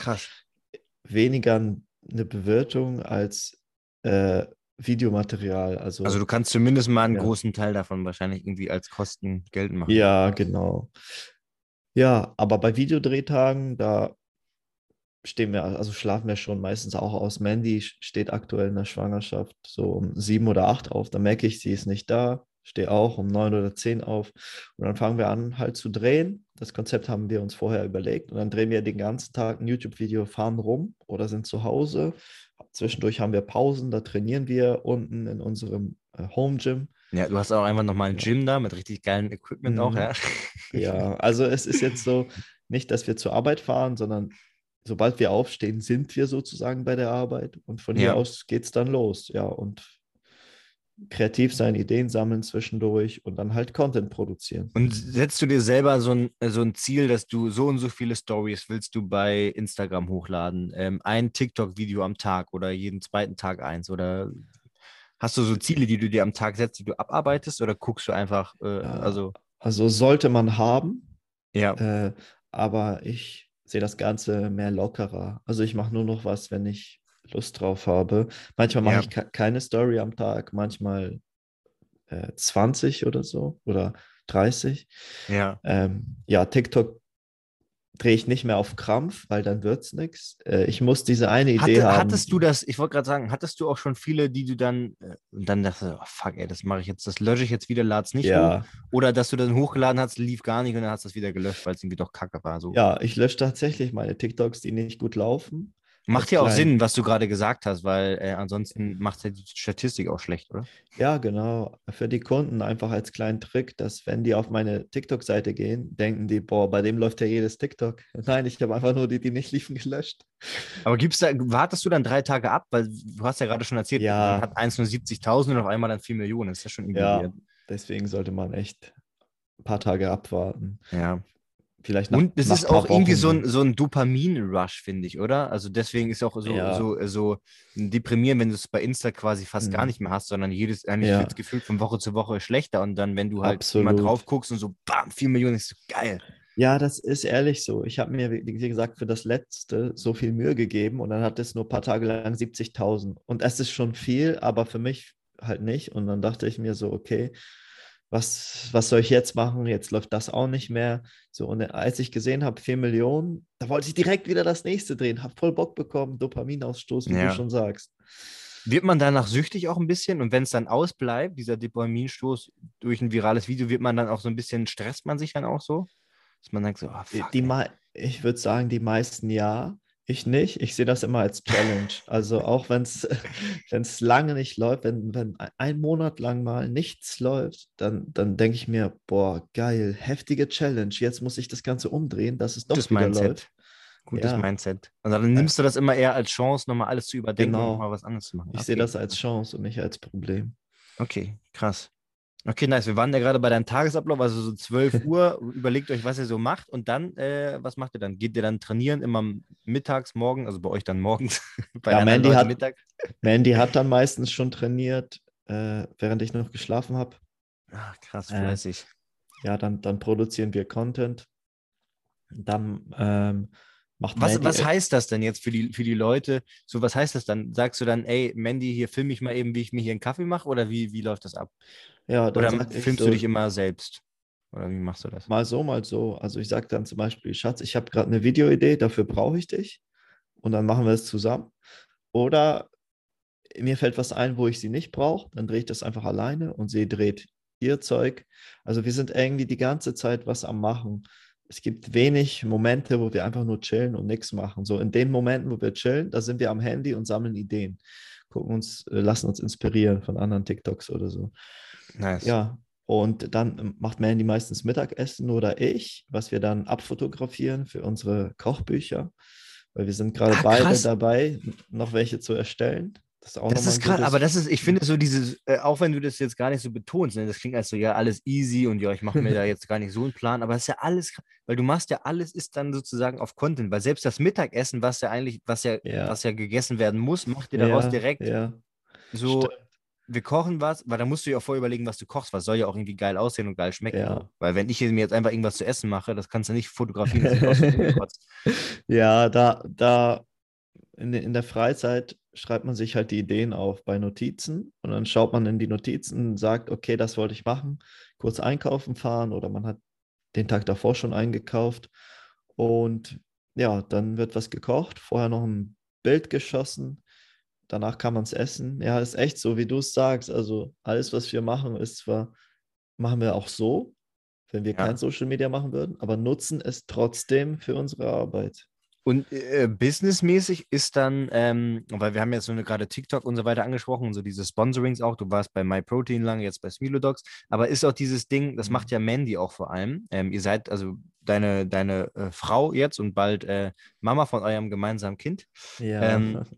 weniger eine Bewirtung als äh, Videomaterial. Also, Also du kannst zumindest mal einen Ja. großen Teil davon wahrscheinlich irgendwie als Kosten geltend machen. ja, genau. Ja, aber bei Videodrehtagen, da stehen wir, also schlafen wir schon meistens auch aus. Mandy steht aktuell in der Schwangerschaft so um sieben oder acht auf. Da merke ich, sie ist nicht da. Stehe auch um neun oder zehn auf. Und dann fangen wir an, halt zu drehen. Das Konzept haben wir uns vorher überlegt. Und dann drehen wir den ganzen Tag ein YouTube-Video, fahren rum oder sind zu Hause. Zwischendurch haben wir Pausen, da trainieren wir unten in unserem äh, Home Gym. Ja, du hast auch einfach nochmal ein Gym da mit richtig geilem Equipment auch, Mhm. ja. Ja, also es ist jetzt so, nicht, dass wir zur Arbeit fahren, sondern sobald wir aufstehen, sind wir sozusagen bei der Arbeit und von Ja. hier aus geht es dann los. Ja, und kreativ sein, Ideen sammeln zwischendurch und dann halt Content produzieren. Und setzt du dir selber so ein, so ein Ziel, dass du so und so viele Stories willst du bei Instagram hochladen? Ähm, ein TikTok-Video am Tag oder jeden zweiten Tag eins? Oder hast du so Ziele, die du dir am Tag setzt, die du abarbeitest? Oder guckst du einfach, äh, Ja. also, Also sollte man haben, ja. äh, aber ich sehe das Ganze mehr lockerer. Also ich mache nur noch was, wenn ich Lust drauf habe. Manchmal mache Ja. ich ke- keine Story am Tag, manchmal äh, 20 oder so oder 30. ja. Ähm, ja, TikTok drehe ich nicht mehr auf Krampf, weil dann wird es nichts. Äh, ich muss diese eine Idee Hatte, haben. hattest du das, ich wollte gerade sagen, hattest du auch schon viele, die du dann, äh, und dann dachtest du, oh, fuck, ey, das mache ich jetzt, das lösche ich jetzt wieder, lad's nicht hoch? Ja, Oder dass du dann hochgeladen hast, lief gar nicht und dann hast du es wieder gelöscht, weil es irgendwie doch kacke war. So. ja, ich lösche tatsächlich meine TikToks, die nicht gut laufen. Macht ja auch klein. Sinn, was du gerade gesagt hast, weil äh, ansonsten macht ja die Statistik auch schlecht, oder? Ja, genau. Für die Kunden einfach als kleinen Trick, dass wenn die auf meine TikTok-Seite gehen, denken die, boah, bei dem läuft ja jedes TikTok. Nein, ich habe einfach nur die, die nicht liefen, gelöscht. Aber gibt's da, wartest du dann drei Tage ab? Weil du hast ja gerade schon erzählt, Ja. man hat eins nur 70.000 und auf einmal dann 4 Millionen. Das ist ja schon irgendwie Ja. Deswegen sollte man echt ein paar Tage abwarten. ja. Vielleicht nach, Und es ist auch irgendwie so ein, so ein Dopamin-Rush, finde ich, oder? Also deswegen ist auch so, Ja. so, so deprimierend, wenn du es bei Insta quasi fast gar Mhm. nicht mehr hast, sondern jedes, eigentlich Ja. wird gefühlt von Woche zu Woche schlechter und dann, wenn du halt Absolut. mal drauf guckst und so, bam, 4 Millionen, ist so geil. Ja, das ist ehrlich so. Ich habe mir, wie wie gesagt, für das letzte so viel Mühe gegeben und dann hat es nur ein paar Tage lang 70.000. Und es ist schon viel, aber für mich halt nicht. Und dann dachte ich mir so, okay, was, was soll ich jetzt machen? Jetzt läuft das auch nicht mehr. So, und als ich gesehen habe, 4 Millionen, da wollte ich direkt wieder das nächste drehen. Habe voll Bock bekommen, Dopaminausstoß, wie Ja. du schon sagst. Wird man danach süchtig auch ein bisschen? Und wenn es dann ausbleibt, dieser Dopaminstoß durch ein virales Video, wird man dann auch so ein bisschen, stresst man sich dann auch so? Dass man denkt so, ah, fuck, Die, mei Ich würde sagen, die meisten ja. Ich nicht. Ich sehe das immer als Challenge. Also auch wenn es lange nicht läuft, wenn, wenn ein Monat lang mal nichts läuft, dann, dann denke ich mir, boah, geil, heftige Challenge. Jetzt muss ich das Ganze umdrehen, dass es doch Gutes wieder Mindset. läuft. Gutes Ja. Mindset. Und dann nimmst du das immer eher als Chance, nochmal alles zu überdenken Genau. und mal was anderes zu machen. Ich sehe Okay. das als Chance und nicht als Problem. Okay, krass. Okay, nice. Wir waren ja gerade bei deinem Tagesablauf, also so 12 Uhr. Überlegt euch, was ihr so macht und dann, äh, was macht ihr dann? Geht ihr dann trainieren immer mittags, morgen, also bei euch dann morgens? bei Ja, Mandy hat- Mittag? Mandy hat dann meistens schon trainiert, äh, während ich noch geschlafen habe. Ach, krass, Äh, fleißig. Ja, dann, dann produzieren wir Content. Dann ähm, Was, was heißt das denn jetzt für die, für die Leute? So, was heißt das dann? Sagst du dann, ey, Mandy, hier film ich mal eben, wie ich mir hier einen Kaffee mache? Oder wie, wie läuft das ab? ja, dann Oder filmst so, du dich immer selbst? Oder wie machst du das? Mal so, mal so. Also ich sage dann zum Beispiel, Schatz, ich habe gerade eine Videoidee, dafür brauche ich dich. Und dann machen wir es zusammen. Oder mir fällt was ein, wo ich sie nicht brauche, dann drehe ich das einfach alleine und sie dreht ihr Zeug. Also wir sind irgendwie die ganze Zeit was am Machen. Es gibt wenig Momente, wo wir einfach nur chillen und nichts machen. So in den Momenten, wo wir chillen, da sind wir am Handy und sammeln Ideen. Gucken uns, äh, lassen uns inspirieren von anderen TikToks oder so. Nice. Ja, und dann ähm, macht Mandy meistens Mittagessen oder ich, was wir dann abfotografieren für unsere Kochbücher. Weil wir sind gerade Ah, beide dabei, noch welche zu erstellen. Das ist auch Das ist krass, aber das ist, ich finde so dieses, äh, auch wenn du das jetzt gar nicht so betonst, ne, das klingt als so, ja, alles easy und ja, ich mache mir da jetzt gar nicht so einen Plan, aber das ist ja alles, weil du machst ja alles ist dann sozusagen auf Content, weil selbst das Mittagessen, was ja eigentlich, was ja, Ja. was ja gegessen werden muss, macht ihr daraus ja, direkt Ja, so, stimmt. wir kochen was, weil da musst du ja auch vorher überlegen, was du kochst, was soll ja auch irgendwie geil aussehen und geil schmecken. Weil wenn ich mir jetzt einfach irgendwas zu essen mache, das kannst du nicht fotografieren. Ja, da, da in, in der Freizeit schreibt man sich halt die Ideen auf bei Notizen und dann schaut man in die Notizen und sagt, okay, das wollte ich machen, kurz einkaufen fahren oder man hat den Tag davor schon eingekauft und ja, dann wird was gekocht, vorher noch ein Bild geschossen, danach kann man es essen. Ja, ist echt so, wie du es sagst. Also alles, was wir machen, ist zwar, machen wir auch so, wenn wir Ja. kein Social Media machen würden, aber nutzen es trotzdem für unsere Arbeit. Und äh, businessmäßig ist dann, ähm, weil wir haben jetzt so eine gerade TikTok und so weiter angesprochen so diese Sponsorings auch. Du warst bei MyProtein lange, jetzt bei Smilodogs. Aber ist auch dieses Ding, das macht ja Mandy auch vor allem. Ähm, ihr seid also deine, deine äh, Frau jetzt und bald äh, Mama von eurem gemeinsamen Kind. Ja. Ähm,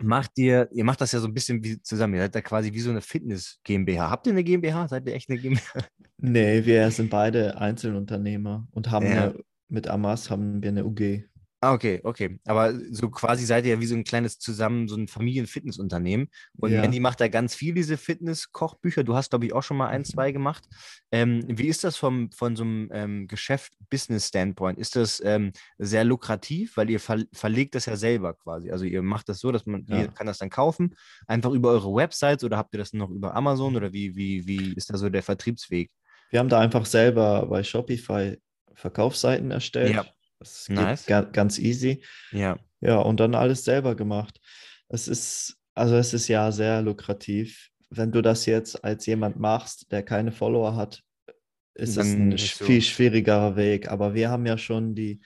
Macht ihr, ihr macht das ja so ein bisschen wie zusammen. Ihr seid da quasi wie so eine Fitness GmbH. Habt ihr eine GmbH? Seid ihr echt eine GmbH? Nee, wir sind beide Einzelunternehmer und haben Ja. eine, mit Amas haben wir eine UG. Ah, okay, okay. Aber so quasi seid ihr ja wie so ein kleines zusammen, so ein Familien-Fitnessunternehmen. Und Ja. Mandy macht da ganz viel diese Fitness-Kochbücher. Du hast, glaube ich, auch schon mal ein, Mhm. zwei gemacht. Ähm, wie ist das vom, von so einem ähm, Geschäft-Business-Standpoint? Ist das ähm, sehr lukrativ, weil ihr ver verlegt das ja selber quasi. Also ihr macht das so, dass man, Ja. jeder kann das dann kaufen, einfach über eure Websites oder habt ihr das noch über Amazon oder wie, wie, wie ist da so der Vertriebsweg? Wir haben da einfach selber bei Shopify Verkaufsseiten erstellt. Ja. Das Nice. ga ganz easy. Ja. Ja, und dann alles selber gemacht. Es ist, also es ist ja sehr lukrativ. Wenn du das jetzt als jemand machst, der keine Follower hat, ist es Dann ein nicht so. viel schwierigerer Weg. Aber wir haben ja schon die,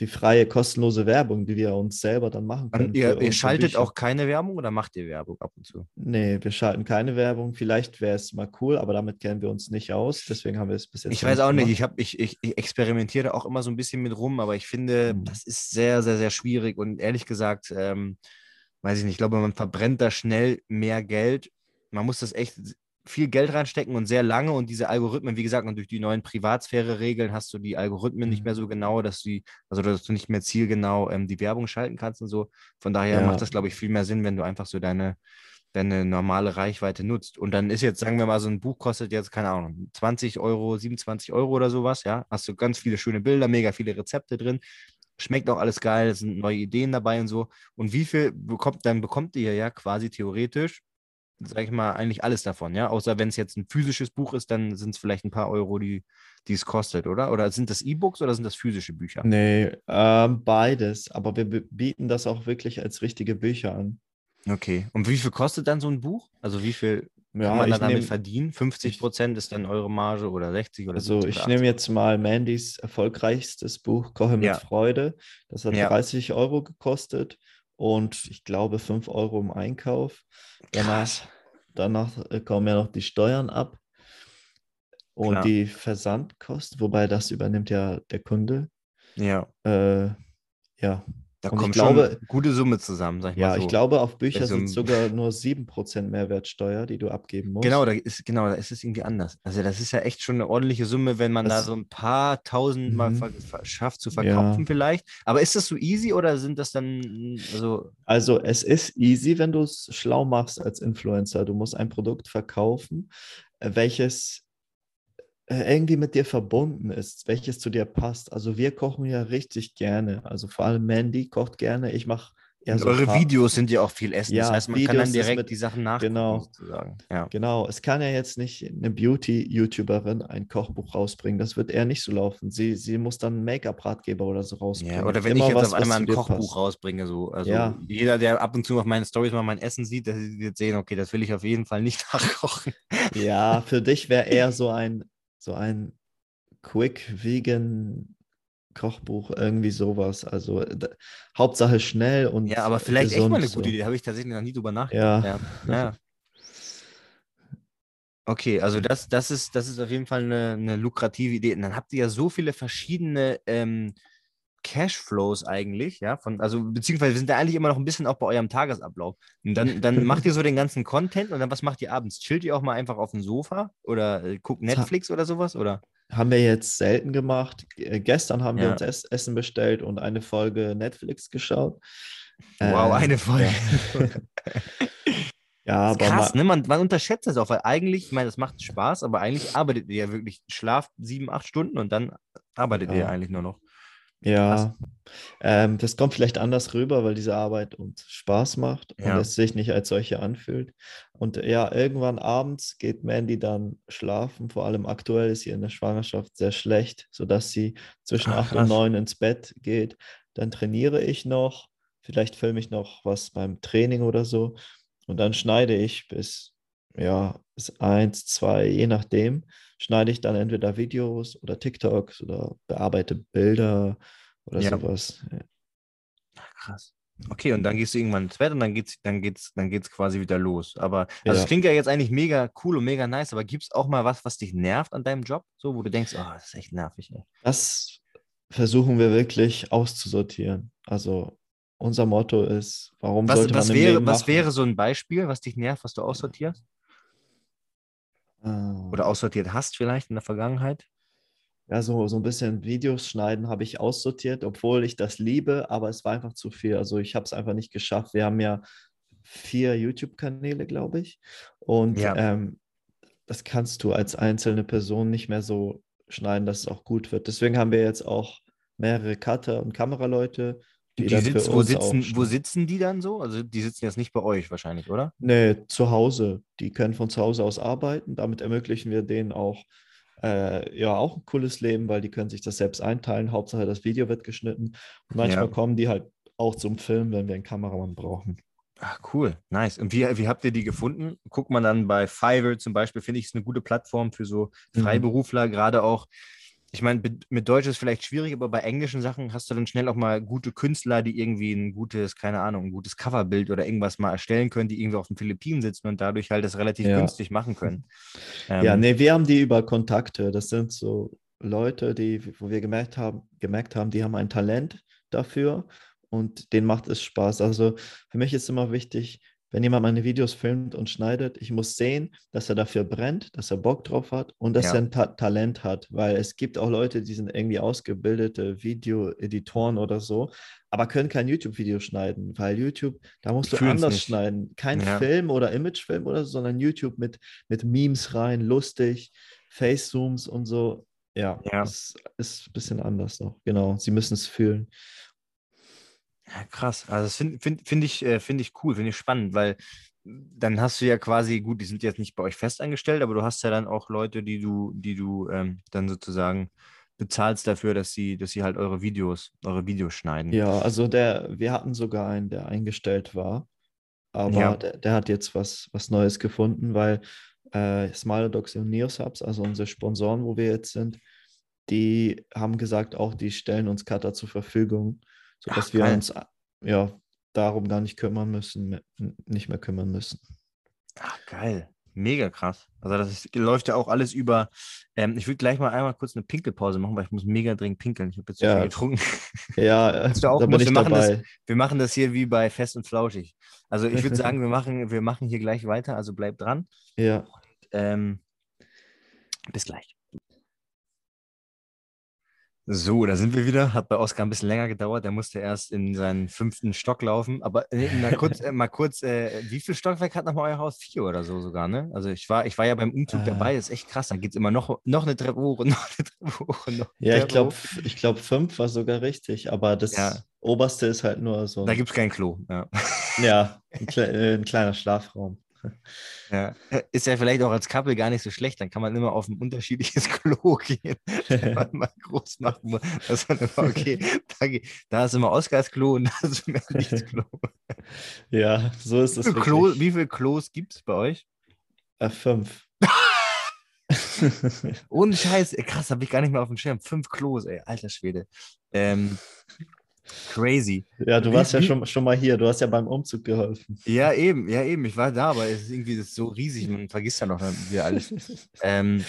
die freie, kostenlose Werbung, die wir uns selber dann machen können. Und ihr, ihr schaltet Bücher. auch keine Werbung oder macht ihr Werbung ab und zu? Nee, wir schalten keine Werbung. Vielleicht wäre es mal cool, aber damit kennen wir uns nicht aus. Deswegen haben wir es bis jetzt Ich weiß auch nicht, gemacht. ich, hab, ich, ich, ich experimentiere auch immer so ein bisschen mit rum, aber ich finde, Mhm. das ist sehr, sehr, sehr schwierig und ehrlich gesagt, ähm, weiß ich nicht, ich glaube, man verbrennt da schnell mehr Geld. Man muss das echt viel Geld reinstecken und sehr lange und diese Algorithmen, wie gesagt, und durch die neuen Privatsphäre-Regeln hast du die Algorithmen nicht mehr Mhm. so genau, dass du, also dass du nicht mehr zielgenau ähm, die Werbung schalten kannst und so. Von daher Ja. macht das, glaube ich, viel mehr Sinn, wenn du einfach so deine, deine normale Reichweite nutzt. Und dann ist jetzt, sagen wir mal, so ein Buch kostet jetzt, keine Ahnung, 20 Euro, 27 Euro oder sowas, ja. Hast du ganz viele schöne Bilder, mega viele Rezepte drin. Schmeckt auch alles geil, es sind neue Ideen dabei und so. Und wie viel bekommt, dann bekommt ihr ja quasi theoretisch, sag ich mal, eigentlich alles davon, ja. Außer wenn es jetzt ein physisches Buch ist, dann sind es vielleicht ein paar Euro, die, die es kostet, oder? Oder sind das E-Books oder sind das physische Bücher? Nee, ähm, beides. Aber wir bieten das auch wirklich als richtige Bücher an. Okay. Und wie viel kostet dann so ein Buch? Also wie viel Kann Ja, man ich dann damit nehm, verdienen? 50 Prozent ist dann eure Marge oder 60 oder also 70 ich nehme 80? jetzt mal Mandys erfolgreichstes Buch Koche mit Ja. Freude. Das hat Ja. 30 Euro gekostet und ich glaube 5 Euro im Einkauf. Krass. Danach äh, kommen ja noch die Steuern ab und Klar. die Versandkosten, wobei das übernimmt ja der Kunde. Ja, Äh, ja, da Und ich kommt glaube- schon eine gute Summe zusammen, sag ich ja, mal so. ich glaube, auf Bücher so sind sogar nur 7% Mehrwertschsteuer, die du abgeben musst. Genau, da ist, genau, da ist es irgendwie anders. Also das ist ja echt schon eine ordentliche Summe, wenn man da Das- so ein paar tausend mal Mhm. schafft zu Ja. verkaufen vielleicht. Aber ist das so easy oder sind das dann, also, Also es ist easy, wenn du es schlau machst als Influencer. Du musst ein Produkt verkaufen, welches irgendwie mit dir verbunden ist, welches zu dir passt. Also wir kochen ja richtig gerne. Also vor allem Mandy kocht gerne. Ich mache eher so eure Videos sind ja auch viel Essen. das Ja, heißt, man kann Videos dann ist direkt mit- die Sachen nachgucken genau. sozusagen. Ja. Genau, es kann ja jetzt nicht eine Beauty-YouTuberin ein Kochbuch rausbringen. Das wird eher nicht so laufen. Sie, sie muss dann einen Make-up-Ratgeber oder so rausbringen. Ja, oder wenn Immer ich jetzt was, auf einmal ein Kochbuch passt. rausbringe, so, also Ja. jeder, der ab und zu auf meine Stories mal mein Essen sieht, der wird sehen, okay, das will ich auf jeden Fall nicht nachkochen. Ja, für dich wäre eher so ein, so ein Quick Vegan Kochbuch, irgendwie sowas. Also d- Hauptsache schnell und Ja, aber vielleicht echt mal eine gesund gute so. Idee, habe ich tatsächlich noch nie drüber nachgedacht. Ja. Ja. ja. Okay, also das, das, ist, das ist auf jeden Fall eine, eine lukrative Idee. Und dann habt ihr ja so viele verschiedene ähm, Cashflows eigentlich, ja, von, also beziehungsweise wir sind ja eigentlich immer noch ein bisschen auch bei eurem Tagesablauf. Und dann, dann macht ihr so den ganzen Content und dann was macht ihr abends? Chillt ihr auch mal einfach auf dem Sofa oder äh, guckt Netflix oder sowas? Oder? Haben wir jetzt selten gemacht. Äh, Gestern haben wir Ja. uns Ess Essen bestellt und eine Folge Netflix geschaut. Wow, Äh, eine Folge. Ja, Das ist aber krass, ne? Man, man unterschätzt das auch, weil eigentlich, ich meine, das macht Spaß, aber eigentlich arbeitet ihr ja wirklich, schlaft sieben, acht Stunden und dann arbeitet ihr Ja. ja eigentlich nur noch. Ja, ähm, das kommt vielleicht anders rüber, weil diese Arbeit uns Spaß macht Ja. und es sich nicht als solche anfühlt. Und ja, irgendwann abends geht Mandy dann schlafen. Vor allem aktuell ist sie in der Schwangerschaft sehr schlecht, sodass sie zwischen Ah, acht krass. und neun ins Bett geht. Dann trainiere ich noch, vielleicht filme ich noch was beim Training oder so. Und dann schneide ich bis, ja, bis eins, zwei, je nachdem, schneide ich dann entweder Videos oder TikToks oder bearbeite Bilder oder Ja. sowas. Krass. Okay, und dann gehst du irgendwann ins Bett und dann geht's, dann geht's, dann geht's quasi wieder los. Aber also Ja. klingt ja jetzt eigentlich mega cool und mega nice, aber gibt es auch mal was, was dich nervt an deinem Job? So, wo du denkst, oh, das ist echt nervig, ey. Das versuchen wir wirklich auszusortieren. Also unser Motto ist, warum Was, sollte man was, im wäre, Leben was machen? wäre so ein Beispiel, was dich nervt, was du aussortierst? Ah. Oder aussortiert hast vielleicht in der Vergangenheit? Ja, so, so ein bisschen Videos schneiden habe ich aussortiert, obwohl ich das liebe, aber es war einfach zu viel. Also ich habe es einfach nicht geschafft. Wir haben ja vier YouTube-Kanäle, glaube ich. Und Ja. ähm, das kannst du als einzelne Person nicht mehr so schneiden, dass es auch gut wird. Deswegen haben wir jetzt auch mehrere Cutter und Kameraleute, sitz, wo, sitzen, wo sitzen die dann so? Also die sitzen jetzt nicht bei euch wahrscheinlich, oder? Nee, zu Hause. Die können von zu Hause aus arbeiten. Damit ermöglichen wir denen auch, äh, ja, auch ein cooles Leben, weil die können sich das selbst einteilen. Hauptsache, das Video wird geschnitten. Und manchmal Ja. kommen die halt auch zum Film, wenn wir einen Kameramann brauchen. Ach, cool, nice. Und wie, wie habt ihr die gefunden? Guckt man dann bei Fiverr zum Beispiel, finde ich, ist eine gute Plattform für so Mhm. Freiberufler, gerade auch. Ich meine, mit- Deutsch ist vielleicht schwierig, aber bei englischen Sachen hast du dann schnell auch mal gute Künstler, die irgendwie ein gutes, keine Ahnung, ein gutes Coverbild oder irgendwas mal erstellen können, die irgendwie auf den Philippinen sitzen und dadurch halt das relativ Ja. günstig machen können. Ja, Ähm, nee, wir haben die über Kontakte. Das sind so Leute, die, wo wir gemerkt haben, gemerkt haben, die haben ein Talent dafür und denen macht es Spaß. Also für mich ist immer wichtig, wenn jemand meine Videos filmt und schneidet, ich muss sehen, dass er dafür brennt, dass er Bock drauf hat und dass Ja. er ein Ta Talent hat, weil es gibt auch Leute, die sind irgendwie ausgebildete Video-Editoren oder so, aber können kein YouTube-Video schneiden, weil YouTube, da musst du Fühlen's anders nicht. schneiden. Kein Ja. Film oder Imagefilm oder so, sondern YouTube mit, mit Memes rein, lustig, Face-Zooms und so. Ja, Ja. das ist ein bisschen anders noch. Genau, sie müssen es fühlen. Krass. Also das finde find, find ich, äh, find ich cool, finde ich spannend, weil dann hast du ja quasi, gut, die sind jetzt nicht bei euch festangestellt, aber du hast ja dann auch Leute, die du, die du ähm, dann sozusagen bezahlst dafür, dass sie, dass sie halt eure Videos, eure Videos schneiden. Ja, also der, wir hatten sogar einen, der eingestellt war. aber Ja. der, der hat jetzt was, was Neues gefunden, weil äh, Smilodogs und Neosubs, also unsere Sponsoren, wo wir jetzt sind, die haben gesagt, auch die stellen uns Cutter zur Verfügung, sodass Ach, wir uns ja darum gar nicht kümmern müssen, nicht mehr kümmern müssen. Ach, geil. Mega krass. Also das ist, läuft ja auch alles über. Ähm, ich würde gleich mal einmal kurz eine Pinkelpause machen, weil ich muss mega dringend pinkeln. Ich habe jetzt Ja. viel getrunken. Ja, du auch, da bin ich du machen, das- dabei. Wir machen das hier wie bei Fest und Flauschig. Also ich würde sagen, wir machen, wir machen hier gleich weiter. Also bleib dran. Ja, Ähm, bis gleich. So, da sind wir wieder. Hat bei Oskar ein bisschen länger gedauert. Der musste erst in seinen fünften Stock laufen. Aber äh, mal kurz, äh, mal kurz äh, wie viel Stockwerk hat nochmal euer Haus? Vier oder so sogar, ne? Also ich war, ich war ja beim Umzug Äh. dabei. Das ist echt krass. Da geht es immer noch, noch eine Treppe hoch und noch eine Treppe hoch. Und noch eine ja ich glaube, ich glaub, fünf war sogar richtig, aber das Ja. oberste ist halt nur so Da gibt es kein Klo. Ja. ja, ein, kle äh, ein kleiner Schlafraum. Ja. Ist ja vielleicht auch als Couple gar nicht so schlecht. Dann kann man immer auf ein unterschiedliches Klo gehen, wenn man mal groß machen muss. Dass man immer, okay, da, da ist immer Oscars Klo und da ist immer nichts Klo. Ja, so ist Wie es wirklich. Klo, wie viele Klos gibt es bei euch? Äh, fünf. Ohne Scheiß, ey, krass, habe ich gar nicht mehr auf dem Schirm. Fünf Klos, ey, alter Schwede. Ähm, crazy. ja, du Wie- warst ja schon, schon mal hier. Du hast ja beim Umzug geholfen. Ja, eben, ja, eben. Ich war da, aber es ist irgendwie das ist so riesig, man vergisst ja noch wieder alles. Ähm,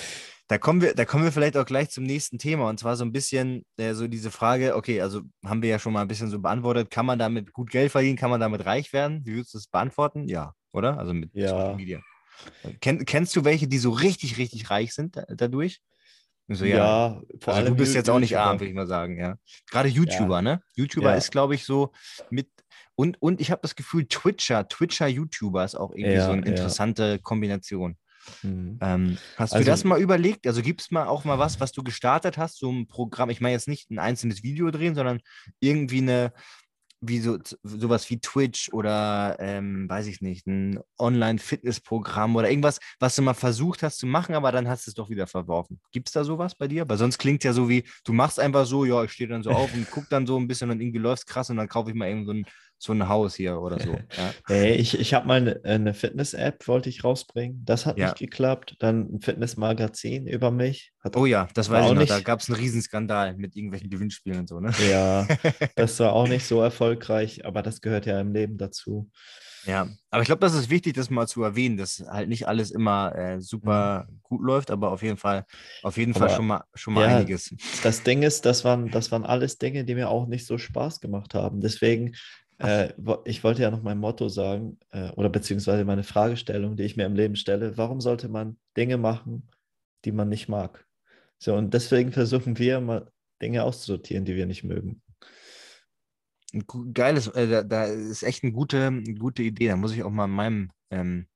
da kommen wir, da kommen wir vielleicht auch gleich zum nächsten Thema und zwar so ein bisschen äh, so diese Frage, okay, also haben wir ja schon mal ein bisschen so beantwortet, kann man damit gut Geld verdienen, kann man damit reich werden? Wie würdest du das beantworten? Ja, oder? Also mit Ja. Social Media. Kenn, kennst du welche, die so richtig, richtig reich sind da, dadurch? So, ja, vor also du allem bist Yu- jetzt auch nicht YouTuber. arm, würde ich mal sagen, ja. Gerade YouTuber, ne? YouTuber Ja. ist, glaube ich, so mit und, und ich habe das Gefühl, Twitcher, Twitcher, YouTuber ist auch irgendwie Ja, so eine ja. interessante Kombination. Hm. Ähm, hast Also- du das mal überlegt? Also gibt es mal auch mal was, was du gestartet hast, so ein Programm, ich meine jetzt nicht ein einzelnes Video drehen, sondern irgendwie eine, wie so, sowas wie Twitch oder ähm, weiß ich nicht, ein Online-Fitness-Programm oder irgendwas, was du mal versucht hast zu machen, aber dann hast du es doch wieder verworfen. Gibt es da sowas bei dir? Weil sonst klingt ja so wie, du machst einfach so, ja, ich stehe dann so auf und guck dann so ein bisschen und irgendwie läuft's krass und dann kaufe ich mal eben so ein, so ein Haus hier oder so. Ja. Hey, ich ich habe mal eine, eine Fitness-App, wollte ich rausbringen. Das hat Ja. nicht geklappt. Dann ein Fitness-Magazin über mich. Hat Oh ja, das War weiß ich noch. Da nicht- gab es einen Riesenskandal mit irgendwelchen Gewinnspielen und so, ne? Ja, das war auch nicht so erfolgreich, aber das gehört ja im Leben dazu. Ja, aber ich glaube, das ist wichtig, das mal zu erwähnen, dass halt nicht alles immer äh, super gut läuft, aber auf jeden Fall, auf jeden Fall Aber- schon mal, schon mal ja, einiges. Das Ding ist, das waren, das waren alles Dinge, die mir auch nicht so Spaß gemacht haben. Deswegen, äh, ich wollte ja noch mein Motto sagen, äh, oder beziehungsweise meine Fragestellung, die ich mir im Leben stelle. Warum sollte man Dinge machen, die man nicht mag? So, und deswegen versuchen wir mal Dinge auszusortieren, die wir nicht mögen. Geiles, äh, da, da ist echt eine gute, gute Idee. Da muss ich auch mal in meinem ähm,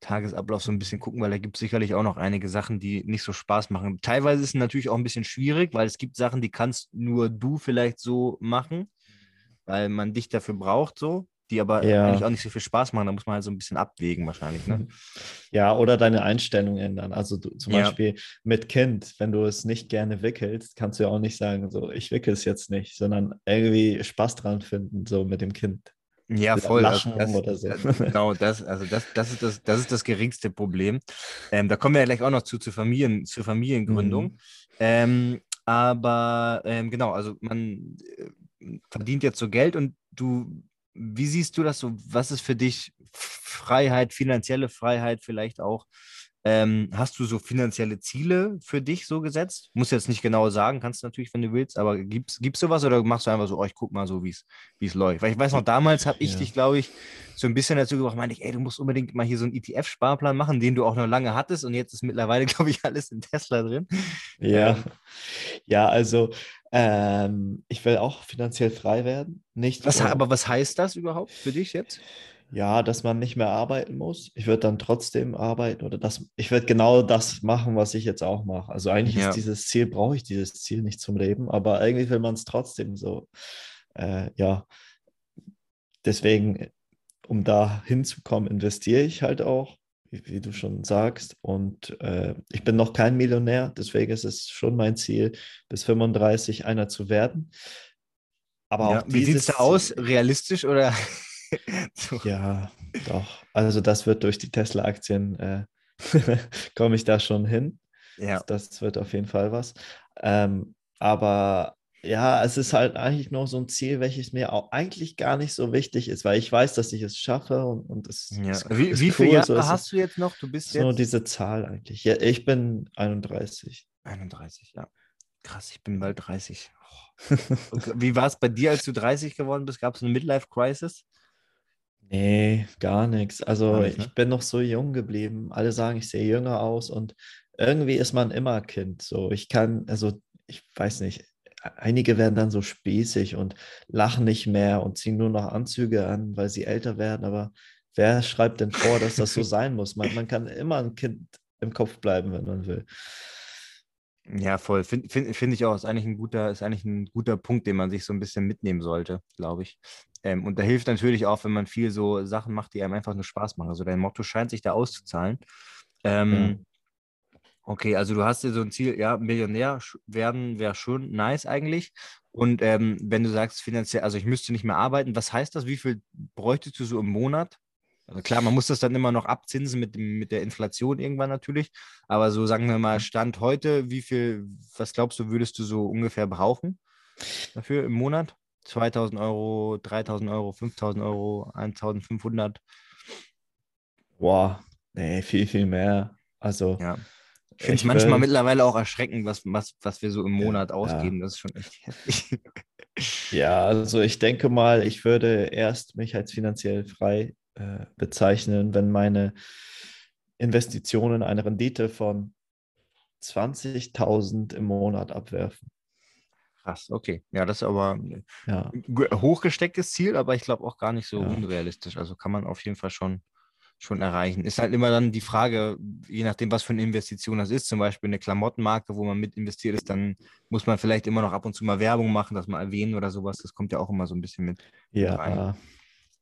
Tagesablauf so ein bisschen gucken, weil da gibt es sicherlich auch noch einige Sachen, die nicht so Spaß machen. Teilweise ist es natürlich auch ein bisschen schwierig, weil es gibt Sachen, die kannst nur du vielleicht so machen, weil man dich dafür braucht, so, die aber Ja. eigentlich auch nicht so viel Spaß machen. Da muss man halt so ein bisschen abwägen wahrscheinlich. Ne? Ja, oder deine Einstellung ändern. Also du, zum Ja. Beispiel mit Kind, wenn du es nicht gerne wickelst, kannst du ja auch nicht sagen, so ich wickel es jetzt nicht, sondern irgendwie Spaß dran finden, so mit dem Kind. Ja, voll. Lachen also oder so. das, genau, das, also das, das, ist das, das ist das geringste Problem. Ähm, da kommen wir ja gleich auch noch zu, zu Familien, zur Familiengründung. Mhm. Ähm, aber ähm, genau, also man verdient jetzt so Geld und du, wie siehst du das so? Was ist für dich Freiheit, finanzielle Freiheit vielleicht auch? Ähm, hast du so finanzielle Ziele für dich so gesetzt? Muss jetzt nicht genau sagen, kannst du natürlich, wenn du willst, aber gibt's, gibt's sowas oder machst du einfach so, oh, ich guck mal so, wie es läuft? Weil ich weiß noch, damals habe ich Ja. dich, glaube ich, so ein bisschen dazu gebracht, meinte ich, ey, du musst unbedingt mal hier so einen ETF-Sparplan machen, den du auch noch lange hattest und jetzt ist mittlerweile, glaube ich, alles in Tesla drin. Ja, Ähm. ja, also ähm, ich will auch finanziell frei werden. Nicht, Was, aber was heißt das überhaupt für dich jetzt? Ja, dass man nicht mehr arbeiten muss. Ich würde dann trotzdem arbeiten oder das, ich würde genau das machen, was ich jetzt auch mache. Also eigentlich Ja. ist dieses Ziel, brauche ich dieses Ziel nicht zum Leben, aber irgendwie will man es trotzdem so. Äh, ja, deswegen, um da hinzukommen, investiere ich halt auch, wie, wie du schon sagst. Und äh, ich bin noch kein Millionär, deswegen ist es schon mein Ziel, bis 35 einer zu werden. Aber Ja, wie sieht es da aus? Realistisch oder? Ja, doch. Also das wird durch die Tesla-Aktien, äh, komme ich da schon hin. Ja. Das wird auf jeden Fall was. Ähm, aber ja, es ist halt eigentlich nur so ein Ziel, welches mir auch eigentlich gar nicht so wichtig ist, weil ich weiß, dass ich es schaffe und, und es Ja. ist, Wie, ist wie viele cool, Jahre so hast du jetzt noch? Du bist es. Nur jetzt diese Zahl eigentlich. Ja, ich bin 31. 31, ja. Krass, ich bin bald 30. Oh. Wie war es bei dir, als du 30 geworden bist? Gab es eine Midlife-Crisis? Nee, gar nichts. Also Gar nicht, ne? ich bin noch so jung geblieben. Alle sagen, ich sehe jünger aus und irgendwie ist man immer Kind. So, ich kann, also ich weiß nicht, einige werden dann so spießig und lachen nicht mehr und ziehen nur noch Anzüge an, weil sie älter werden. Aber wer schreibt denn vor, dass das so sein muss? Man, man kann immer ein Kind im Kopf bleiben, wenn man will. Ja, voll. Finde find, find ich auch. Ist eigentlich ein guter, ist eigentlich ein guter Punkt, den man sich so ein bisschen mitnehmen sollte, glaube ich. Ähm, und da hilft natürlich auch, wenn man viel so Sachen macht, die einem einfach nur Spaß machen. Also dein Motto scheint sich da auszuzahlen. Ähm, Okay, also du hast dir so ein Ziel, ja, Millionär werden wäre schon nice eigentlich. Und ähm, wenn du sagst finanziell, also ich müsste nicht mehr arbeiten, was heißt das? Wie viel bräuchtest du so im Monat? Also klar, man muss das dann immer noch abzinsen mit, dem, mit der Inflation irgendwann natürlich. Aber so sagen wir mal, Stand heute, wie viel, was glaubst du, würdest du so ungefähr brauchen dafür im Monat? 2000 Euro, 3000 Euro, 5000 Euro, 1500? Boah, nee, viel, viel mehr. Also Ja. Ich finde es manchmal will- mittlerweile auch erschreckend, was, was, was wir so im Monat ja. ausgeben. Das ist schon echt heftig. Ja, also ich denke mal, ich würde erst mich als finanziell frei äh, bezeichnen, wenn meine Investitionen eine Rendite von 20.000 im Monat abwerfen. Krass, okay. Ja, das ist aber ein Ja, gu- hochgestecktes Ziel, aber ich glaube auch gar nicht so Ja. unrealistisch. Also kann man auf jeden Fall schon, schon erreichen. Ist halt immer dann die Frage, je nachdem, was für eine Investition das ist, zum Beispiel eine Klamottenmarke, wo man mit investiert ist, dann muss man vielleicht immer noch ab und zu mal Werbung machen, das mal erwähnen oder sowas. Das kommt ja auch immer so ein bisschen mit, ja, rein.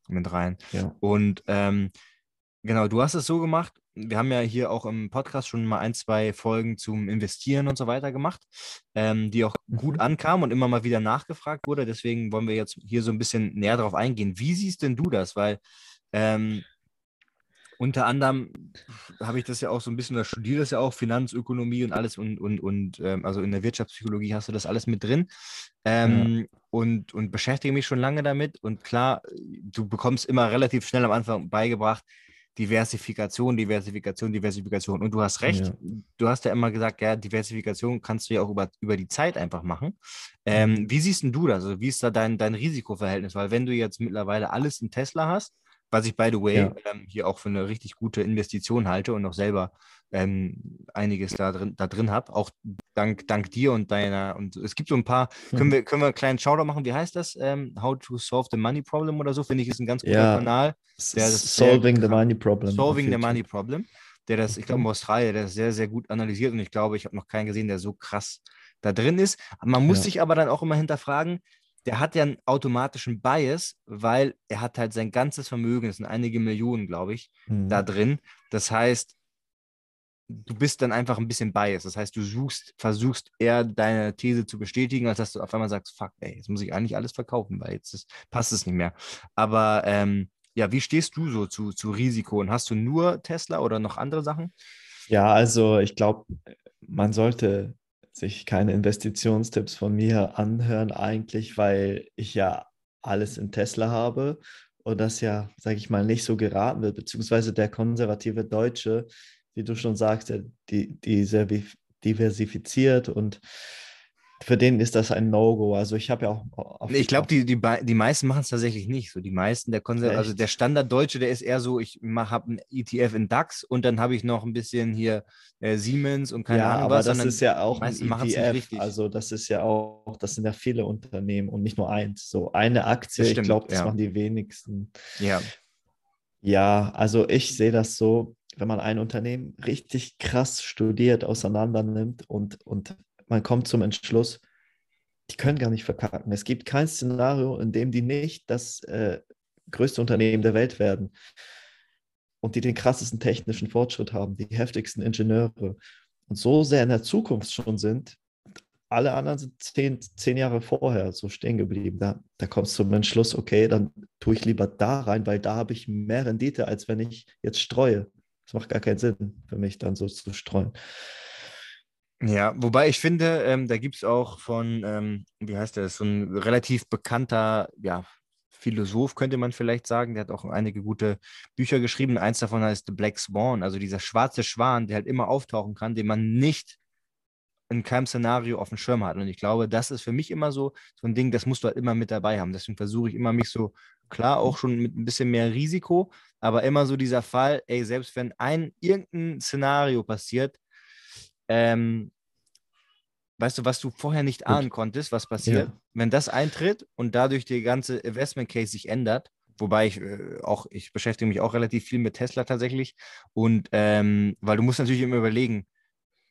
Mit rein. ja. Und ähm, genau, du hast es so gemacht. Wir haben ja hier auch im Podcast schon mal ein, zwei Folgen zum Investieren und so weiter gemacht, ähm, die auch gut Mhm. ankamen und immer mal wieder nachgefragt wurde. Deswegen wollen wir jetzt hier so ein bisschen näher drauf eingehen. Wie siehst denn du das? Weil ähm, unter anderem habe ich das ja auch so ein bisschen, oder studiere das ja auch, Finanzökonomie und alles und, und, und ähm, also in der Wirtschaftspsychologie hast du das alles mit drin. Ähm, und, und beschäftige mich schon lange damit. Und klar, du bekommst immer relativ schnell am Anfang beigebracht, Diversifikation, Diversifikation, Diversifikation. Und du hast recht, Ja. du hast ja immer gesagt, ja, Diversifikation kannst du ja auch über, über die Zeit einfach machen. Ähm, wie siehst denn du das? Also wie ist da dein, dein Risikoverhältnis? Weil wenn du jetzt mittlerweile alles in Tesla hast, was ich, by the way, Ja. ähm, hier auch für eine richtig gute Investition halte und auch selber ähm, einiges da drin, da drin habe, auch dank, dank dir und deiner, und es gibt so ein paar, können Mhm. wir, können wir einen kleinen Shoutout machen, wie heißt das? Ähm, How to Solve the Money Problem oder so, finde ich, ist ein ganz guter Ja. Kanal. Der sehr Solving the. Money Problem. Solving the. Money Problem, der das, ich glaube, in Australien, der ist sehr, sehr gut analysiert und ich glaube, ich habe noch keinen gesehen, der so krass da drin ist. Man muss Ja. sich aber dann auch immer hinterfragen, der hat ja einen automatischen Bias, weil er hat halt sein ganzes Vermögen, es sind einige Millionen, glaube ich, Mhm. da drin. Das heißt, du bist dann einfach ein bisschen biased. Das heißt, du suchst, versuchst eher deine These zu bestätigen, als dass du auf einmal sagst, fuck, ey, jetzt muss ich eigentlich alles verkaufen, weil jetzt ist, passt es nicht mehr. Aber ähm, ja, wie stehst du so zu, zu Risiko? Und hast du nur Tesla oder noch andere Sachen? Ja, also ich glaube, man sollte sich keine Investitionstipps von mir anhören eigentlich, weil ich ja alles in Tesla habe und das ja, sage ich mal, nicht so geraten wird, beziehungsweise der konservative Deutsche, wie du schon sagst, die, die sehr diversifiziert und für den ist das ein No-Go. Also ich habe ja auch ich glaube, die, die, die meisten machen es tatsächlich nicht. So die meisten, der Konser also der Standarddeutsche, der ist eher so, ich habe einen ETF in DAX und dann habe ich noch ein bisschen hier äh, Siemens und keine ja, Ahnung aber was. das ist ja auch ein ETF. richtig. Also das ist ja auch, das sind ja viele Unternehmen und nicht nur eins. So eine Aktie, Das ich stimmt, glaube, das ja. machen die wenigsten. Ja, Ja, also ich sehe das so, wenn man ein Unternehmen richtig krass studiert, auseinander nimmt und, und man kommt zum Entschluss, die können gar nicht verkacken. Es gibt kein Szenario, in dem die nicht das äh, größte Unternehmen der Welt werden und die den krassesten technischen Fortschritt haben, die heftigsten Ingenieure und so sehr in der Zukunft schon sind, alle anderen sind zehn, zehn Jahre vorher so stehen geblieben. Da, da kommst du zum Entschluss, okay, dann tue ich lieber da rein, weil da habe ich mehr Rendite, als wenn ich jetzt streue. Das macht gar keinen Sinn für mich, dann so zu streuen. Ja, wobei ich finde, ähm, da gibt es auch von, ähm, wie heißt der, so ein relativ bekannter, ja, Philosoph, könnte man vielleicht sagen. Der hat auch einige gute Bücher geschrieben. Eins davon heißt The Black Swan, also dieser schwarze Schwan, der halt immer auftauchen kann, den man nicht in keinem Szenario auf dem Schirm hat. Und ich glaube, das ist für mich immer so, so ein Ding, das musst du halt immer mit dabei haben. Deswegen versuche ich immer mich so, klar, auch schon mit ein bisschen mehr Risiko, aber immer so dieser Fall, ey, selbst wenn ein irgendein Szenario passiert, ähm, weißt du, was du vorher nicht ahnen konntest, was passiert, ja. wenn das eintritt und dadurch der ganze Investment Case sich ändert, wobei ich äh, auch, ich beschäftige mich auch relativ viel mit Tesla tatsächlich und ähm, weil du musst natürlich immer überlegen,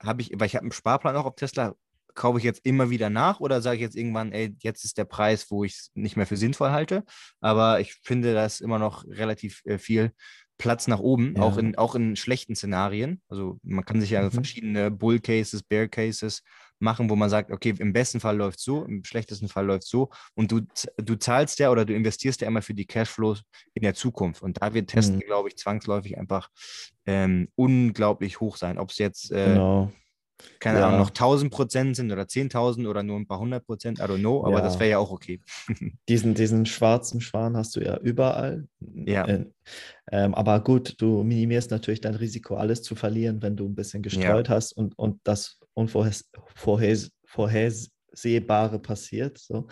habe ich, weil ich habe einen Sparplan auch auf Tesla, kaufe ich jetzt immer wieder nach oder sage ich jetzt irgendwann, ey, jetzt ist der Preis, wo ich es nicht mehr für sinnvoll halte. Aber ich finde, da ist immer noch relativ äh, viel Platz nach oben, ja. auch, in, auch in schlechten Szenarien. Also man kann sich ja mhm. verschiedene Bull Cases, Bear Cases machen, wo man sagt, okay, im besten Fall läuft es so, im schlechtesten Fall läuft es so. Und du, du zahlst ja oder du investierst ja immer für die Cashflows in der Zukunft. Und da wird Testen, mhm. glaube ich, zwangsläufig einfach ähm, unglaublich hoch sein. Ob es jetzt äh, genau keine ja. Ahnung, noch 1000 Prozent sind oder 10.000 oder nur ein paar hundert Prozent, I don't know, aber ja. das wäre ja auch okay. diesen, diesen schwarzen Schwan hast du ja überall. Ja. Äh, ähm, aber gut, du minimierst natürlich dein Risiko, alles zu verlieren, wenn du ein bisschen gestreut ja. hast und, und das Unvorhersehbare passiert. So.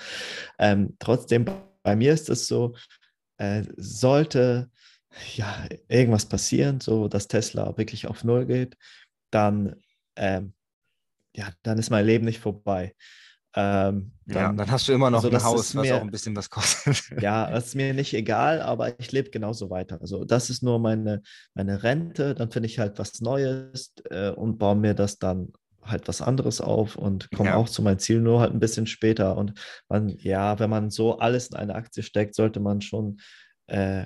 Ähm, trotzdem, bei mir ist es so, äh, sollte ja irgendwas passieren, so dass Tesla wirklich auf Null geht, dann ähm, ja, dann ist mein Leben nicht vorbei. Ähm, dann, ja, dann hast du immer noch also ein Haus, was auch ein bisschen was kostet. ja, das ist mir nicht egal, aber ich lebe genauso weiter. Also das ist nur meine, meine Rente, dann finde ich halt was Neues äh, und baue mir das dann halt was anderes auf und komme ja. auch zu meinem Ziel, nur halt ein bisschen später. Und man, ja, wenn man so alles in eine Aktie steckt, sollte man schon äh,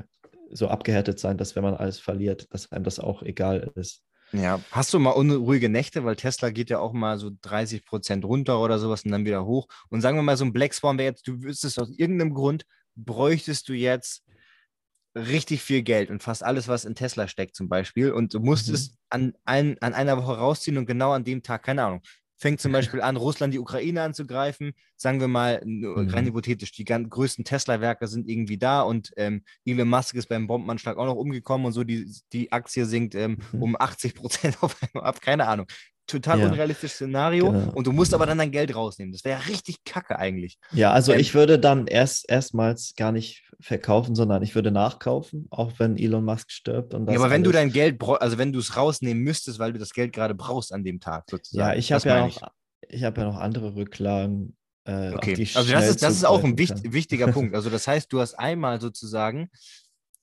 so abgehärtet sein, dass wenn man alles verliert, dass einem das auch egal ist. Ja, hast du mal unruhige Nächte, weil Tesla geht ja auch mal so 30 Prozent runter oder sowas und dann wieder hoch. Und sagen wir mal, so ein Black Swan wäre jetzt, du wüsstest aus irgendeinem Grund, bräuchtest du jetzt richtig viel Geld und fast alles, was in Tesla steckt zum Beispiel. Und du musstest mhm. an, ein, an einer Woche rausziehen und genau an dem Tag, keine Ahnung, fängt zum Beispiel an, Russland die Ukraine anzugreifen. Sagen wir mal, mhm. rein hypothetisch, die größten Tesla-Werke sind irgendwie da und ähm, Elon Musk ist beim Bombenanschlag auch noch umgekommen und so, die, die Aktie sinkt ähm, mhm. um 80 Prozent auf einmal ab. Keine Ahnung total ja. unrealistisches Szenario genau. und du musst aber dann dein Geld rausnehmen. Das wäre ja richtig kacke eigentlich. Ja, also ähm, ich würde dann erst erstmals gar nicht verkaufen, sondern ich würde nachkaufen, auch wenn Elon Musk stirbt. Und ja, aber wenn du dein Geld, also wenn du es rausnehmen müsstest, weil du das Geld gerade brauchst an dem Tag sozusagen. Ja, ich habe ja, noch, ich. hab ja noch andere Rücklagen. Äh, okay, also das ist, das ist auch ein wichtig, wichtiger Punkt. Also das heißt, du hast einmal sozusagen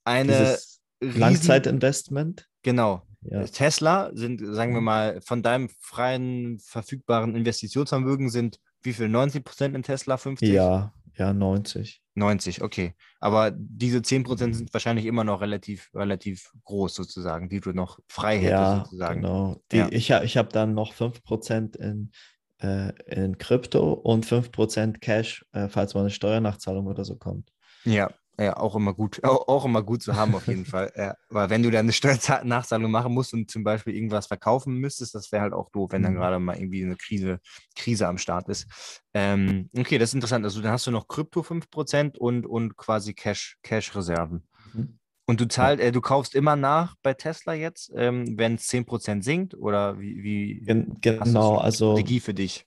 eine Langzeitinvestment. Genau, ja. Tesla sind, sagen wir mhm. mal, von deinem freien verfügbaren Investitionsvermögen sind wie viel? 90 Prozent in Tesla, 50? Ja, ja, 90. 90, okay. Aber diese 10 Prozent sind wahrscheinlich immer noch relativ, relativ groß sozusagen, die du noch frei hättest ja, sozusagen. Genau. Die, ja. Ich, ich habe dann noch 5 Prozent in, äh, in Krypto und 5 Prozent Cash, äh, falls mal eine Steuernachzahlung oder so kommt. Ja, ja, auch immer gut, auch, auch immer gut zu haben auf jeden Fall. Ja, weil wenn du dann eine Steuernachzahlung machen musst und zum Beispiel irgendwas verkaufen müsstest, das wäre halt auch doof, wenn dann mhm. gerade mal irgendwie eine Krise, Krise am Start ist. Ähm, okay, das ist interessant. Also dann hast du noch Krypto 5% und, und quasi Cash, Cash-Reserven. Mhm. Und du zahlst, äh, du kaufst immer nach bei Tesla jetzt, ähm, wenn es 10% sinkt oder wie, wie Gen genau, also Strategie für dich?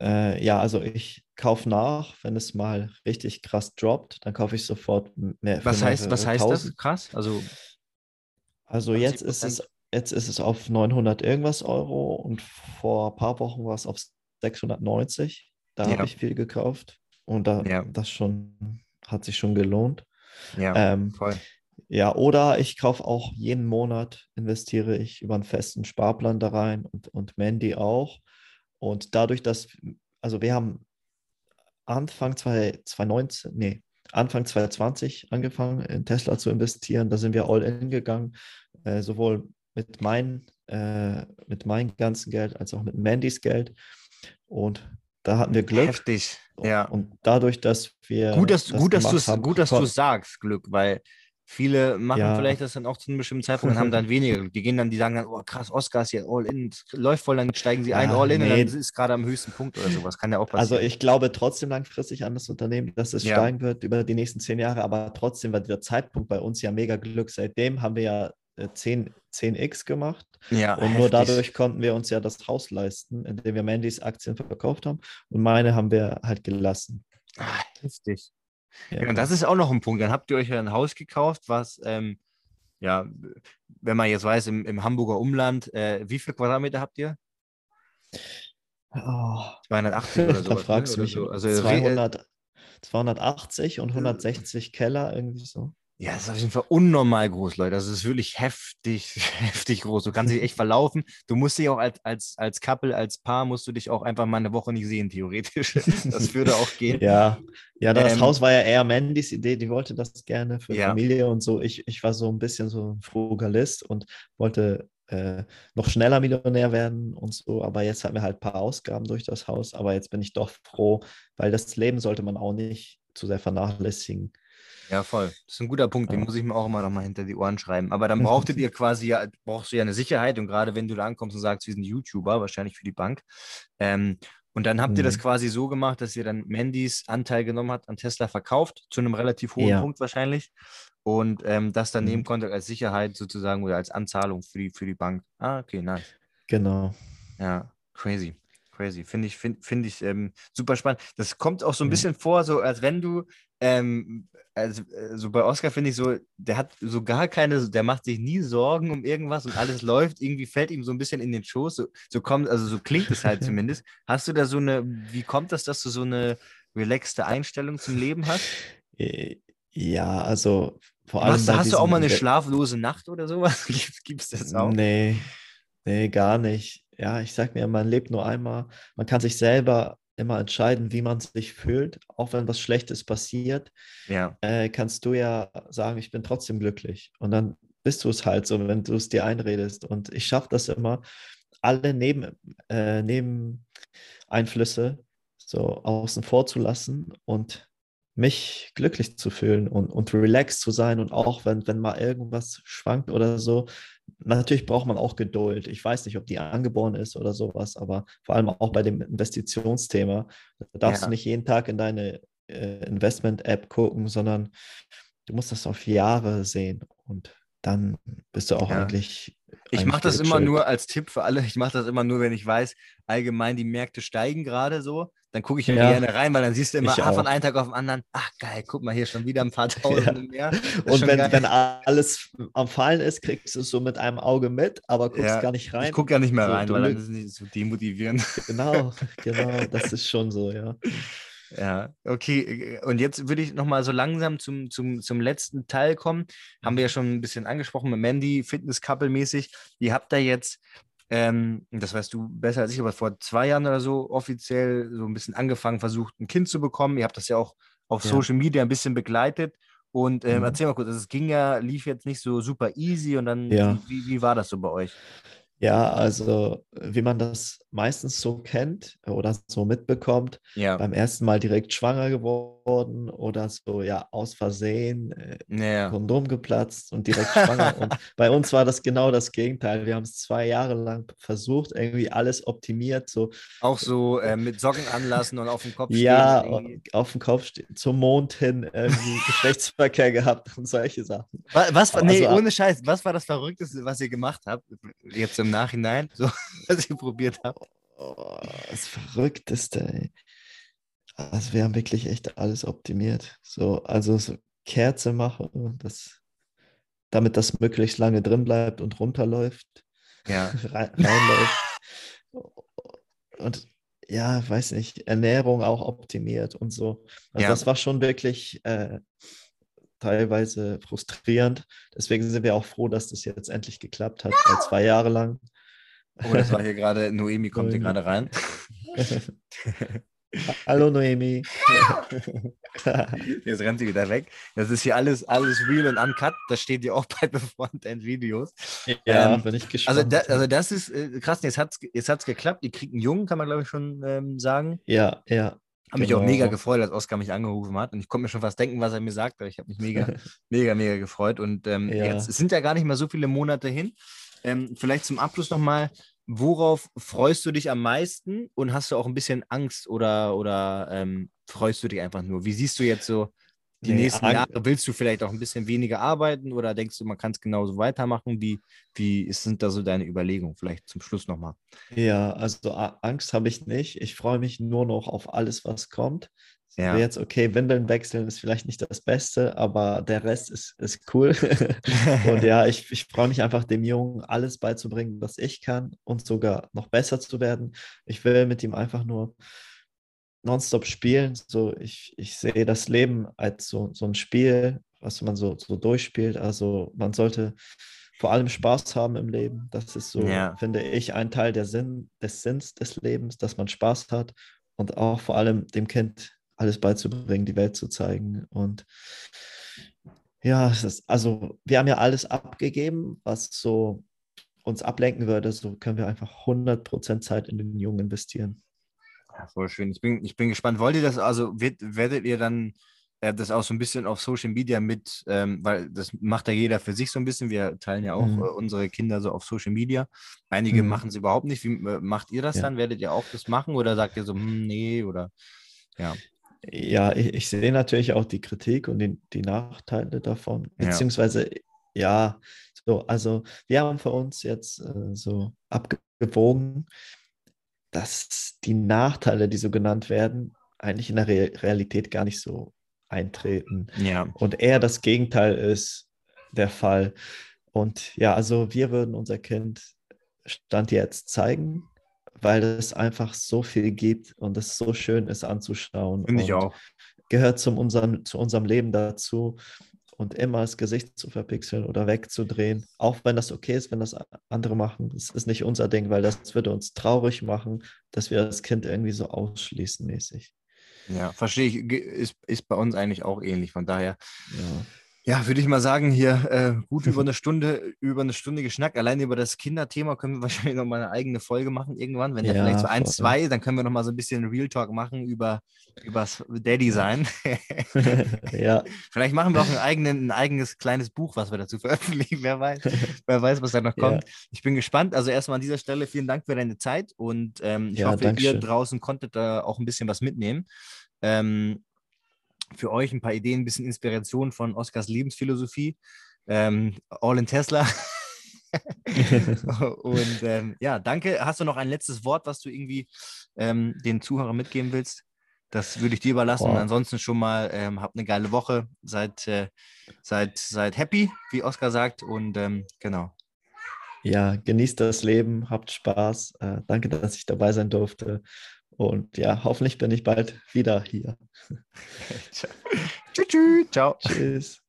Äh, ja, also ich kaufe nach, wenn es mal richtig krass droppt, dann kaufe ich sofort mehr. Was heißt, was heißt das krass? Also, also jetzt ist es jetzt ist es auf 900 irgendwas Euro und vor ein paar Wochen war es auf 690. Da ja. habe ich viel gekauft und da ja. das schon hat sich schon gelohnt. Ja, ähm, voll. Ja, oder ich kaufe auch jeden Monat, investiere ich über einen festen Sparplan da rein und, und Mandy auch. Und dadurch, dass, also wir haben Anfang 2019, nee, Anfang 2020 angefangen, in Tesla zu investieren. Da sind wir all in gegangen, äh, sowohl mit, mein, äh, mit meinem ganzen Geld als auch mit Mandys Geld. Und da hatten wir Glück. Heftig. Ja. Und dadurch, dass wir. Gut, dass, gut, haben, gut, dass du kon- sagst, Glück, weil viele machen Ja. vielleicht das dann auch zu einem bestimmten Zeitpunkt und haben dann weniger. Die gehen dann, die sagen dann, oh krass, Oscar ist hier all in, läuft voll, dann steigen sie ein, Ja, all in und nee. dann ist es gerade am höchsten Punkt oder sowas. Kann ja auch Also passieren. ich glaube trotzdem langfristig an das Unternehmen, dass es Ja. steigen wird über die nächsten zehn Jahre, aber trotzdem war der Zeitpunkt bei uns ja mega Glück. Seitdem haben wir ja äh, 10, 10x gemacht ja, und nur heftig. dadurch konnten wir uns ja das Haus leisten, indem wir Mandys Aktien verkauft haben und meine haben wir halt gelassen. Ah, heftig. Ja, und das ist auch noch ein Punkt. Dann habt ihr euch ja ein Haus gekauft, was, ähm, ja, wenn man jetzt weiß, im, im Hamburger Umland, äh, wie viele Quadratmeter habt ihr? Oh, 280 oder da sowas. fragst du ne? mich. Oder so. Also, re- 200, 280 und 160 Keller irgendwie so. Ja, das ist auf jeden Fall unnormal groß, Leute. Das ist wirklich heftig, heftig groß. Du kannst dich echt verlaufen. Du musst dich auch als, als, als Couple, als Paar, musst du dich auch einfach mal eine Woche nicht sehen, theoretisch. Das würde auch gehen. Ja, ja, das Ähm, Haus war ja eher Mandys Idee, die wollte das gerne für Ja. Familie und so. Ich, ich war so ein bisschen so ein Frugalist und wollte äh, noch schneller Millionär werden und so, aber jetzt hatten wir halt ein paar Ausgaben durch das Haus, aber jetzt bin ich doch froh, weil das Leben sollte man auch nicht zu sehr vernachlässigen. Ja, voll. Das ist ein guter Punkt, den Ja. muss ich mir auch immer noch mal hinter die Ohren schreiben. Aber dann brauchtet ihr quasi ja, brauchst du ja eine Sicherheit und gerade wenn du da ankommst und sagst, wir sind YouTuber, wahrscheinlich für die Bank. Ähm, und dann habt ihr das Mhm. quasi so gemacht, dass ihr dann Mandys Anteil genommen habt, an Tesla verkauft, zu einem relativ hohen Ja. Punkt wahrscheinlich. Und ähm, das dann Mhm. nehmen konnte als Sicherheit sozusagen oder als Anzahlung für die, für die Bank. Ah, okay, nice. Genau. Ja, crazy. Crazy. Finde ich, find, find ich ähm, super spannend. Das kommt auch so ein Mhm. bisschen vor, so als wenn du, ähm, also, äh, so bei Oscar finde ich so, der hat so gar keine, der macht sich nie Sorgen um irgendwas und alles läuft. Irgendwie fällt ihm so ein bisschen in den Schoß. So, so kommt, also so klingt es halt zumindest. Hast du da so eine, wie kommt das, dass du so eine relaxte Einstellung zum Leben hast? Äh, Ja, also vor allem. Hast, hast du auch mal eine schlaflose Nacht oder sowas? Gibt es das auch? Nee, nee, gar nicht. Ja, ich sag mir, man lebt nur einmal. Man kann sich selber immer entscheiden, wie man sich fühlt. Auch wenn was Schlechtes passiert, Ja, äh, kannst du ja sagen, ich bin trotzdem glücklich. Und dann bist du es halt so, wenn du es dir einredest. Und ich schaffe das immer, alle Neben, äh, Nebeneinflüsse so außen vor zu lassen und mich glücklich zu fühlen und, und relaxed zu sein und auch wenn, wenn mal irgendwas schwankt oder so, natürlich braucht man auch Geduld. Ich weiß nicht, ob die angeboren ist oder sowas, aber vor allem auch bei dem Investitionsthema, da darfst Ja. du nicht jeden Tag in deine äh, Investment-App gucken, sondern du musst das auf Jahre sehen und dann bist du auch Ja. eigentlich. Ich mache das immer nur als Tipp für alle. Ich mache das immer nur, wenn ich weiß, allgemein die Märkte steigen gerade so. Dann gucke ich Ja. gerne rein, weil dann siehst du immer ah, von einem Tag auf den anderen, ach geil, guck mal hier schon wieder ein paar Tausende mehr. Das ist Und wenn, wenn alles am Fallen ist, kriegst du es so mit einem Auge mit, aber guckst Ja, gar nicht rein. ich gucke ja nicht mehr So, rein, weil dann ist es nicht so demotivierend. Genau, genau, das ist schon so, ja. Ja, okay. Und jetzt würde ich nochmal so langsam zum, zum, zum letzten Teil kommen. Haben wir ja schon ein bisschen angesprochen mit Mandy, Fitness-Couple-mäßig. Ihr habt da jetzt, ähm, das weißt du besser als ich, aber vor zwei Jahren oder so offiziell so ein bisschen angefangen, versucht, ein Kind zu bekommen. Ihr habt das ja auch auf Ja. Social Media ein bisschen begleitet. Und ähm, Mhm. erzähl mal kurz, also es ging ja, lief jetzt nicht so super easy und dann, Ja. wie, wie, war das so bei euch? Ja, also wie man das meistens so kennt oder so mitbekommt, Ja, beim ersten Mal direkt schwanger geworden oder so, ja, aus Versehen, äh, naja. Kondom geplatzt und direkt schwanger. und bei uns war das genau das Gegenteil. Wir haben es zwei Jahre lang versucht, irgendwie alles optimiert, so Auch so äh, mit Socken anlassen und auf dem Kopf ja, stehen. irgendwie. auf dem Kopf ste- zum Mond hin irgendwie Geschlechtsverkehr gehabt und solche Sachen. Was, was war, Also, nee, ohne Scheiß, was war das Verrückteste, was ihr gemacht habt? Jetzt im Nachhinein, so, was ihr probiert habt? Oh, das Verrückteste, ey. Also wir haben wirklich echt alles optimiert. So, also so Kerze machen, das, damit das möglichst lange drin bleibt und runterläuft, Ja. rein, reinläuft. Und ja, weiß nicht, Ernährung auch optimiert und so. Also Ja. das war schon wirklich äh, teilweise frustrierend. Deswegen sind wir auch froh, dass das jetzt endlich geklappt hat, weil zwei Jahre lang. Oh, das war hier gerade, Noemi kommt hier gerade rein. Hallo Noemi. Jetzt rennt sie wieder weg. Das ist hier alles, alles real und uncut. Das steht ja auch bei den Frontend-Videos. Ja, Ähm, bin ich Also, gespannt. da, also das ist äh, krass. Jetzt hat es jetzt hat's geklappt. Ihr kriegt einen Jungen, kann man glaube ich schon ähm, sagen. ja, ja. Habe mich auch Genau. mega gefreut, als Oskar mich angerufen hat. Und ich konnte mir schon fast denken, was er mir sagt. Aber ich habe mich mega, mega, mega gefreut. Und ähm, Ja. jetzt es sind ja gar nicht mehr so viele Monate hin. Ähm, vielleicht zum Abschluss nochmal, worauf freust du dich am meisten und hast du auch ein bisschen Angst oder, oder ähm, freust du dich einfach nur? Wie siehst du jetzt so die Nee, nächsten Jahre? Willst du vielleicht auch ein bisschen weniger arbeiten oder denkst du, man kann es genauso weitermachen? Wie, wie sind da so deine Überlegungen? Vielleicht zum Schluss nochmal. Ja, also Angst habe ich nicht. Ich freue mich nur noch auf alles, was kommt. Ja. So Jetzt, okay, Windeln wechseln ist vielleicht nicht das Beste, aber der Rest ist, ist cool. Und ja, ich, ich freue mich einfach, dem Jungen alles beizubringen, was ich kann und sogar noch besser zu werden. Ich will mit ihm einfach nur nonstop spielen. So, ich, ich sehe das Leben als so, so ein Spiel, was man so, so durchspielt. Also man sollte vor allem Spaß haben im Leben. Das ist so, Ja. finde ich, ein Teil der Sinn, des Sinns des Lebens, dass man Spaß hat und auch vor allem dem Kind alles beizubringen, die Welt zu zeigen. Und ja, ist, also wir haben ja alles abgegeben, was so uns ablenken würde. So können wir einfach 100% Zeit in den Jungen investieren. Ja, voll schön. Ich bin, ich bin gespannt. Wollt ihr das, also wird, werdet ihr dann äh, das auch so ein bisschen auf Social Media mit, ähm, weil das macht ja jeder für sich so ein bisschen. Wir teilen ja auch Mhm. äh, unsere Kinder so auf Social Media. Einige Mhm. machen es überhaupt nicht. Wie äh, macht ihr das Ja. dann? Werdet ihr auch das machen oder sagt ihr so, hm, nee, oder ja. Ja, ich, ich sehe natürlich auch die Kritik und die, die Nachteile davon. Ja. Beziehungsweise, ja, so, also wir haben für uns jetzt äh, so abgewogen, dass die Nachteile, die so genannt werden, eigentlich in der Re Realität gar nicht so eintreten. Ja. Und eher das Gegenteil ist der Fall. Und ja, also wir würden unser Kind Stand jetzt zeigen, weil es einfach so viel gibt und es so schön ist anzuschauen. Finde ich auch. Gehört zum unserem, zu unserem Leben dazu. Und immer das Gesicht zu verpixeln oder wegzudrehen, auch wenn das okay ist, wenn das andere machen, das ist nicht unser Ding, weil das würde uns traurig machen, dass wir das Kind irgendwie so ausschließen mäßig. Ja, verstehe ich. Ist, ist bei uns eigentlich auch ähnlich. Von daher, Ja. Ja, würde ich mal sagen, hier äh, gut über eine Stunde, über eine Stunde geschnackt. Allein über das Kinderthema können wir wahrscheinlich noch mal eine eigene Folge machen irgendwann. Wenn da Ja, vielleicht so eins, voll. zwei, dann können wir noch mal so ein bisschen Real Talk machen über übers Daddy sein. ja, vielleicht machen wir auch einen eigenen, ein eigenes kleines Buch, was wir dazu veröffentlichen. Wer weiß, wer weiß, was da noch Ja. kommt. Ich bin gespannt. Also erstmal an dieser Stelle vielen Dank für deine Zeit und ähm, ich Ja, hoffe, ihr draußen konntet da auch ein bisschen was mitnehmen. Ähm, für euch ein paar Ideen, ein bisschen Inspiration von Oskars Lebensphilosophie. Ähm, all in Tesla. Und ähm, ja, danke. Hast du noch ein letztes Wort, was du irgendwie ähm, den Zuhörern mitgeben willst? Das würde ich dir überlassen. Boah. Ansonsten schon mal, ähm, habt eine geile Woche. Seid, äh, seid, seid happy, wie Oskar sagt. Und ähm, genau. ja, genießt das Leben, habt Spaß. Äh, danke, dass ich dabei sein durfte. Und ja, hoffentlich bin ich bald wieder hier. Ciao. Tschüss. tschüss. Ciao. Tschüss.